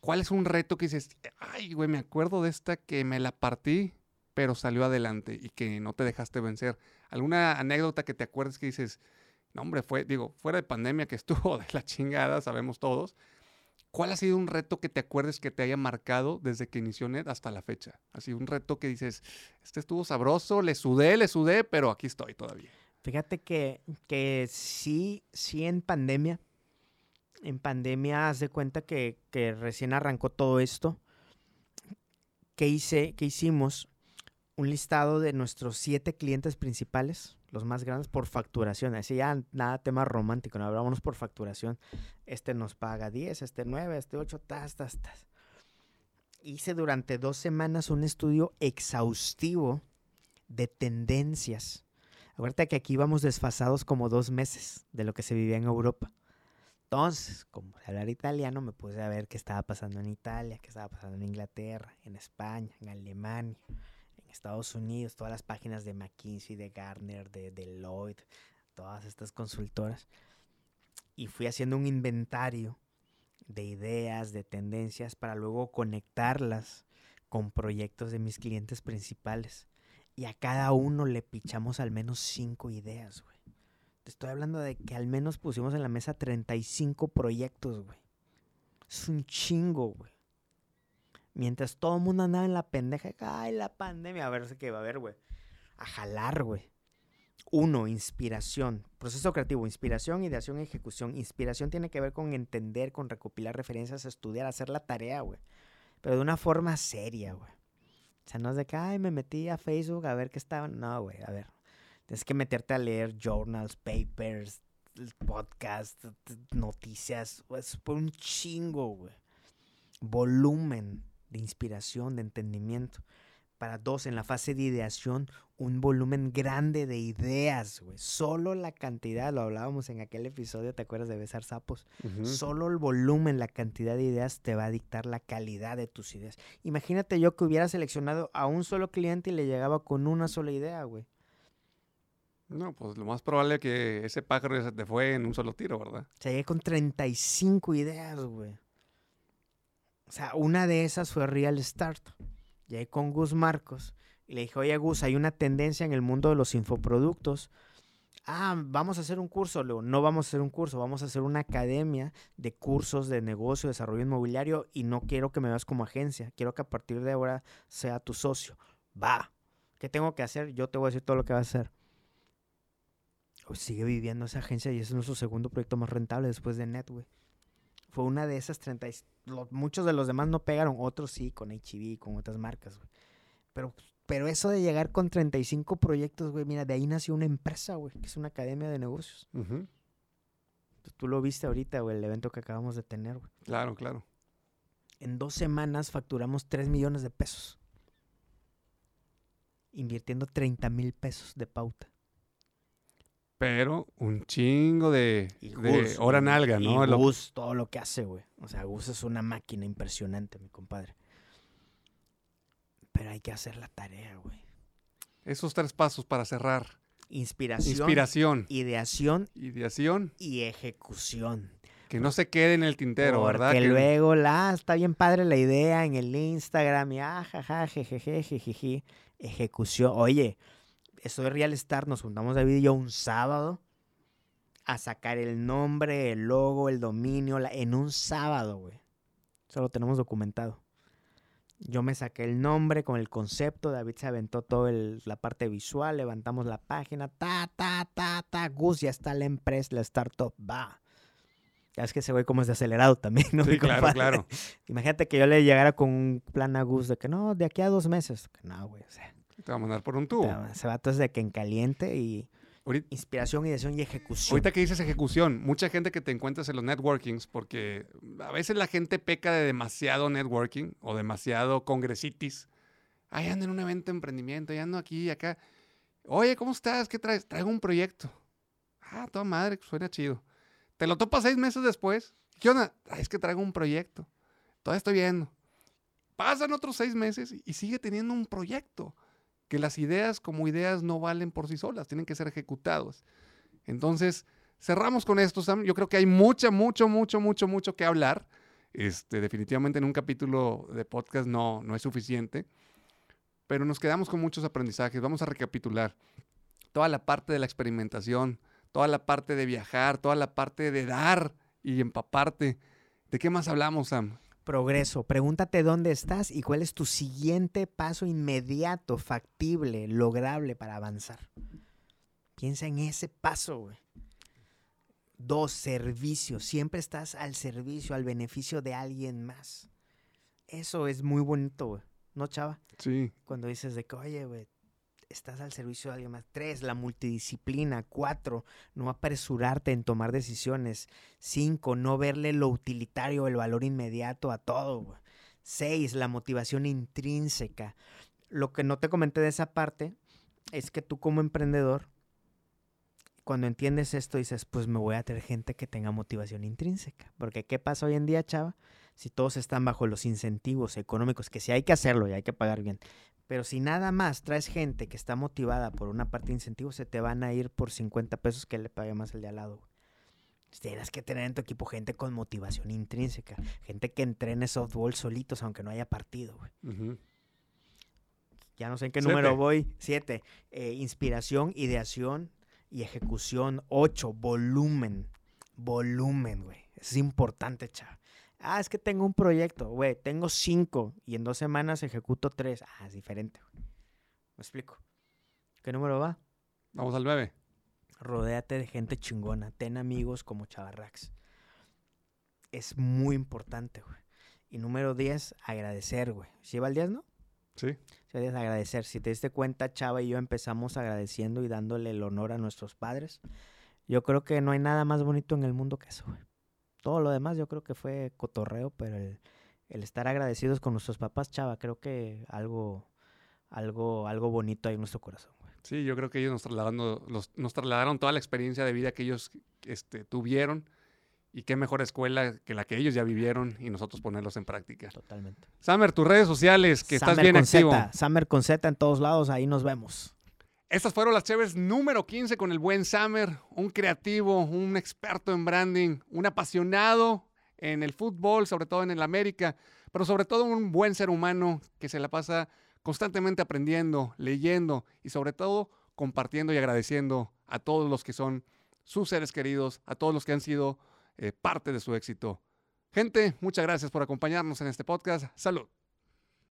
¿Cuál es un reto que dices, ay, güey, me acuerdo de esta que me la partí, pero salió adelante y que no te dejaste vencer? ¿Alguna anécdota que te acuerdes que dices, no, hombre, fue, digo, fuera de pandemia que estuvo de la chingada, sabemos todos. ¿Cuál ha sido un reto que te acuerdes que te haya marcado desde que inició NET hasta la fecha? Así un reto que dices, este estuvo sabroso, le sudé, le sudé, pero aquí estoy todavía. Fíjate que, que sí, sí en pandemia, en pandemia haz de cuenta que, que recién arrancó todo esto, que hice, que hicimos un listado de nuestros siete clientes principales, los más grandes, por facturación. Así ya nada tema romántico, no hablábamos por facturación. Este nos paga 10, este 9, este 8, tas, tas, tas. Hice durante dos semanas un estudio exhaustivo de tendencias. Acuérdate que aquí íbamos desfasados como dos meses de lo que se vivía en Europa. Entonces, como hablar italiano, me puse a ver qué estaba pasando en Italia, qué estaba pasando en Inglaterra, en España, en Alemania Estados Unidos, todas las páginas de McKinsey, de Gartner, de Deloitte, todas estas consultoras. Y fui haciendo un inventario de ideas, de tendencias, para luego conectarlas con proyectos de mis clientes principales. Y a cada uno le pichamos al menos cinco ideas, güey. Te estoy hablando de que al menos pusimos en la mesa 35 proyectos, güey. Es un chingo, güey. Mientras todo el mundo andaba en la pendeja, ay, la pandemia, a ver qué va a haber, güey. A jalar, güey. Uno, inspiración. Proceso creativo, inspiración, ideación, ejecución. Inspiración tiene que ver con entender, con recopilar referencias, estudiar, hacer la tarea, güey. Pero de una forma seria, güey. O sea, no es de que, ay, me metí a Facebook a ver qué estaban. No, güey, a ver. Tienes que meterte a leer journals, papers, podcasts, noticias. Es por un chingo, güey. Volumen de inspiración, de entendimiento. Para dos, en la fase de ideación, un volumen grande de ideas, güey. Solo la cantidad, lo hablábamos en aquel episodio, ¿te acuerdas de besar sapos? Solo el volumen, la cantidad de ideas te va a dictar la calidad de tus ideas. Imagínate yo que hubiera seleccionado a un solo cliente y le llegaba con una sola idea, güey. No, pues lo más probable es que ese pájaro se te fue en un solo tiro, ¿verdad? Se llegué con 35 ideas, güey. O sea, una de esas fue Real Start. ahí con Gus Marcos y le dije, oye Gus, hay una tendencia en el mundo de los infoproductos. Ah, vamos a hacer un curso. Luego, no vamos a hacer un curso, vamos a hacer una academia de cursos de negocio, desarrollo inmobiliario y no quiero que me veas como agencia. Quiero que a partir de ahora sea tu socio. Va. ¿Qué tengo que hacer? Yo te voy a decir todo lo que vas a hacer. sigue viviendo esa agencia y es nuestro segundo proyecto más rentable después de Netway. Fue una de esas 30. muchos de los demás no pegaron, otros sí, con HB, con otras marcas, güey. Pero, pero eso de llegar con 35 proyectos, güey, mira, de ahí nació una empresa, güey, que es una academia de negocios. Tú lo viste ahorita, güey, el evento que acabamos de tener, güey. Claro, claro. En dos semanas facturamos 3 millones de pesos. Invirtiendo 30 mil pesos de pauta. Pero un chingo de, hora nalga, ¿no? Y Gus, todo lo que hace, güey. O sea, Gus es una máquina impresionante, mi compadre. Hay que hacer la tarea, güey. Esos tres pasos para cerrar. Inspiración. Inspiración. Ideación. Ideación. Y ejecución. Que no se quede en el tintero, ¿verdad? Que luego la, está bien padre la idea en el Instagram y ajaja, ah, jejeje, jejeje. Ejecución. Oye, eso de Real Star, nos juntamos David y yo un sábado a sacar el nombre, el logo, el dominio, en un sábado, güey. Eso lo tenemos documentado. Yo me saqué el nombre con el concepto, David se aventó toda la parte visual, levantamos la página, ta, ta, ta, ta, Gus, ya está la empresa, la startup, va. Ya es que ese güey como es de acelerado también, ¿no? Sí, claro, claro. Imagínate que yo le llegara con un plan a Gus de que no, de aquí a dos meses. No, güey, o sea, te va a mandar por un tubo. Se va de que en caliente y inspiración, ideación y ejecución. Ahorita que dices ejecución, mucha gente que te encuentras en los networkings, porque a veces la gente peca de demasiado networking o demasiado congresitis. Ahí ando en un evento de emprendimiento, ahí ando aquí y acá. Oye, ¿cómo estás? ¿Qué traes? Traigo un proyecto. Ah, toda madre, suena chido. Te lo topas seis meses después. ¿Qué onda? Ah, es que traigo un proyecto. Todavía estoy viendo. Pasan otros seis meses y sigue teniendo un proyecto que las ideas como ideas no valen por sí solas, tienen que ser ejecutadas. Entonces, cerramos con esto, Sam. Yo creo que hay mucho, mucho, mucho, mucho, mucho que hablar. Este, definitivamente en un capítulo de podcast no, no es suficiente, pero nos quedamos con muchos aprendizajes. Vamos a recapitular toda la parte de la experimentación, toda la parte de viajar, toda la parte de dar y empaparte. ¿De qué más hablamos, Sam? Progreso. Pregúntate dónde estás y cuál es tu siguiente paso inmediato, factible, lograble para avanzar. Piensa en ese paso, güey. Dos, servicio. Siempre estás al servicio, al beneficio de alguien más. Eso es muy bonito, güey. ¿No, chava? Sí. Cuando dices de que, oye, güey, estás al servicio de alguien más. Tres, la multidisciplina. Cuatro, no apresurarte en tomar decisiones. Cinco, no verle lo utilitario, el valor inmediato a todo. Seis, la motivación intrínseca. Lo que no te comenté de esa parte es que tú como emprendedor, cuando entiendes esto, dices, pues me voy a tener gente que tenga motivación intrínseca. Porque ¿qué pasa hoy en día, chava? Si todos están bajo los incentivos económicos, que sí hay que hacerlo y hay que pagar bien, pero si nada más traes gente que está motivada por una parte de incentivos, se te van a ir por 50 pesos que le pague más el de al lado. güey. Tienes que tener en tu equipo gente con motivación intrínseca, gente que entrene softball solitos aunque no haya partido. güey. Ya no sé en qué Siete. número voy. Siete, eh, inspiración, ideación y ejecución. Ocho, volumen. Volumen, güey. Es importante, chaval. Ah, es que tengo un proyecto, güey. Tengo cinco y en dos semanas ejecuto tres. Ah, es diferente, güey. Me explico. ¿Qué número va? Vamos al 9. Rodéate de gente chingona. Ten amigos como Chavarrax. Es muy importante, güey. Y número 10, agradecer, güey. ¿Sí va el 10, no? Sí. Sí, es agradecer. Si te diste cuenta, Chava y yo empezamos agradeciendo y dándole el honor a nuestros padres. Yo creo que no hay nada más bonito en el mundo que eso, güey. Todo lo demás yo creo que fue cotorreo, pero el, el estar agradecidos con nuestros papás, Chava, creo que algo, algo, algo bonito hay en nuestro corazón, güey. Sí, yo creo que ellos nos, trasladando, los- nos trasladaron toda la experiencia de vida que ellos este, tuvieron. Y qué mejor escuela que la que ellos ya vivieron y nosotros ponerlos en práctica. Totalmente. Summer, tus redes sociales, que estás bien con activo. Z, Summer con Z en todos lados, ahí nos vemos. Estas fueron las Chéves número 15 con el buen Summer, un creativo, un experto en branding, un apasionado en el fútbol, sobre todo en el América, pero sobre todo un buen ser humano que se la pasa constantemente aprendiendo, leyendo y sobre todo compartiendo y agradeciendo a todos los que son sus seres queridos, a todos los que han sido eh, parte de su éxito. Gente, muchas gracias por acompañarnos en este podcast. Salud.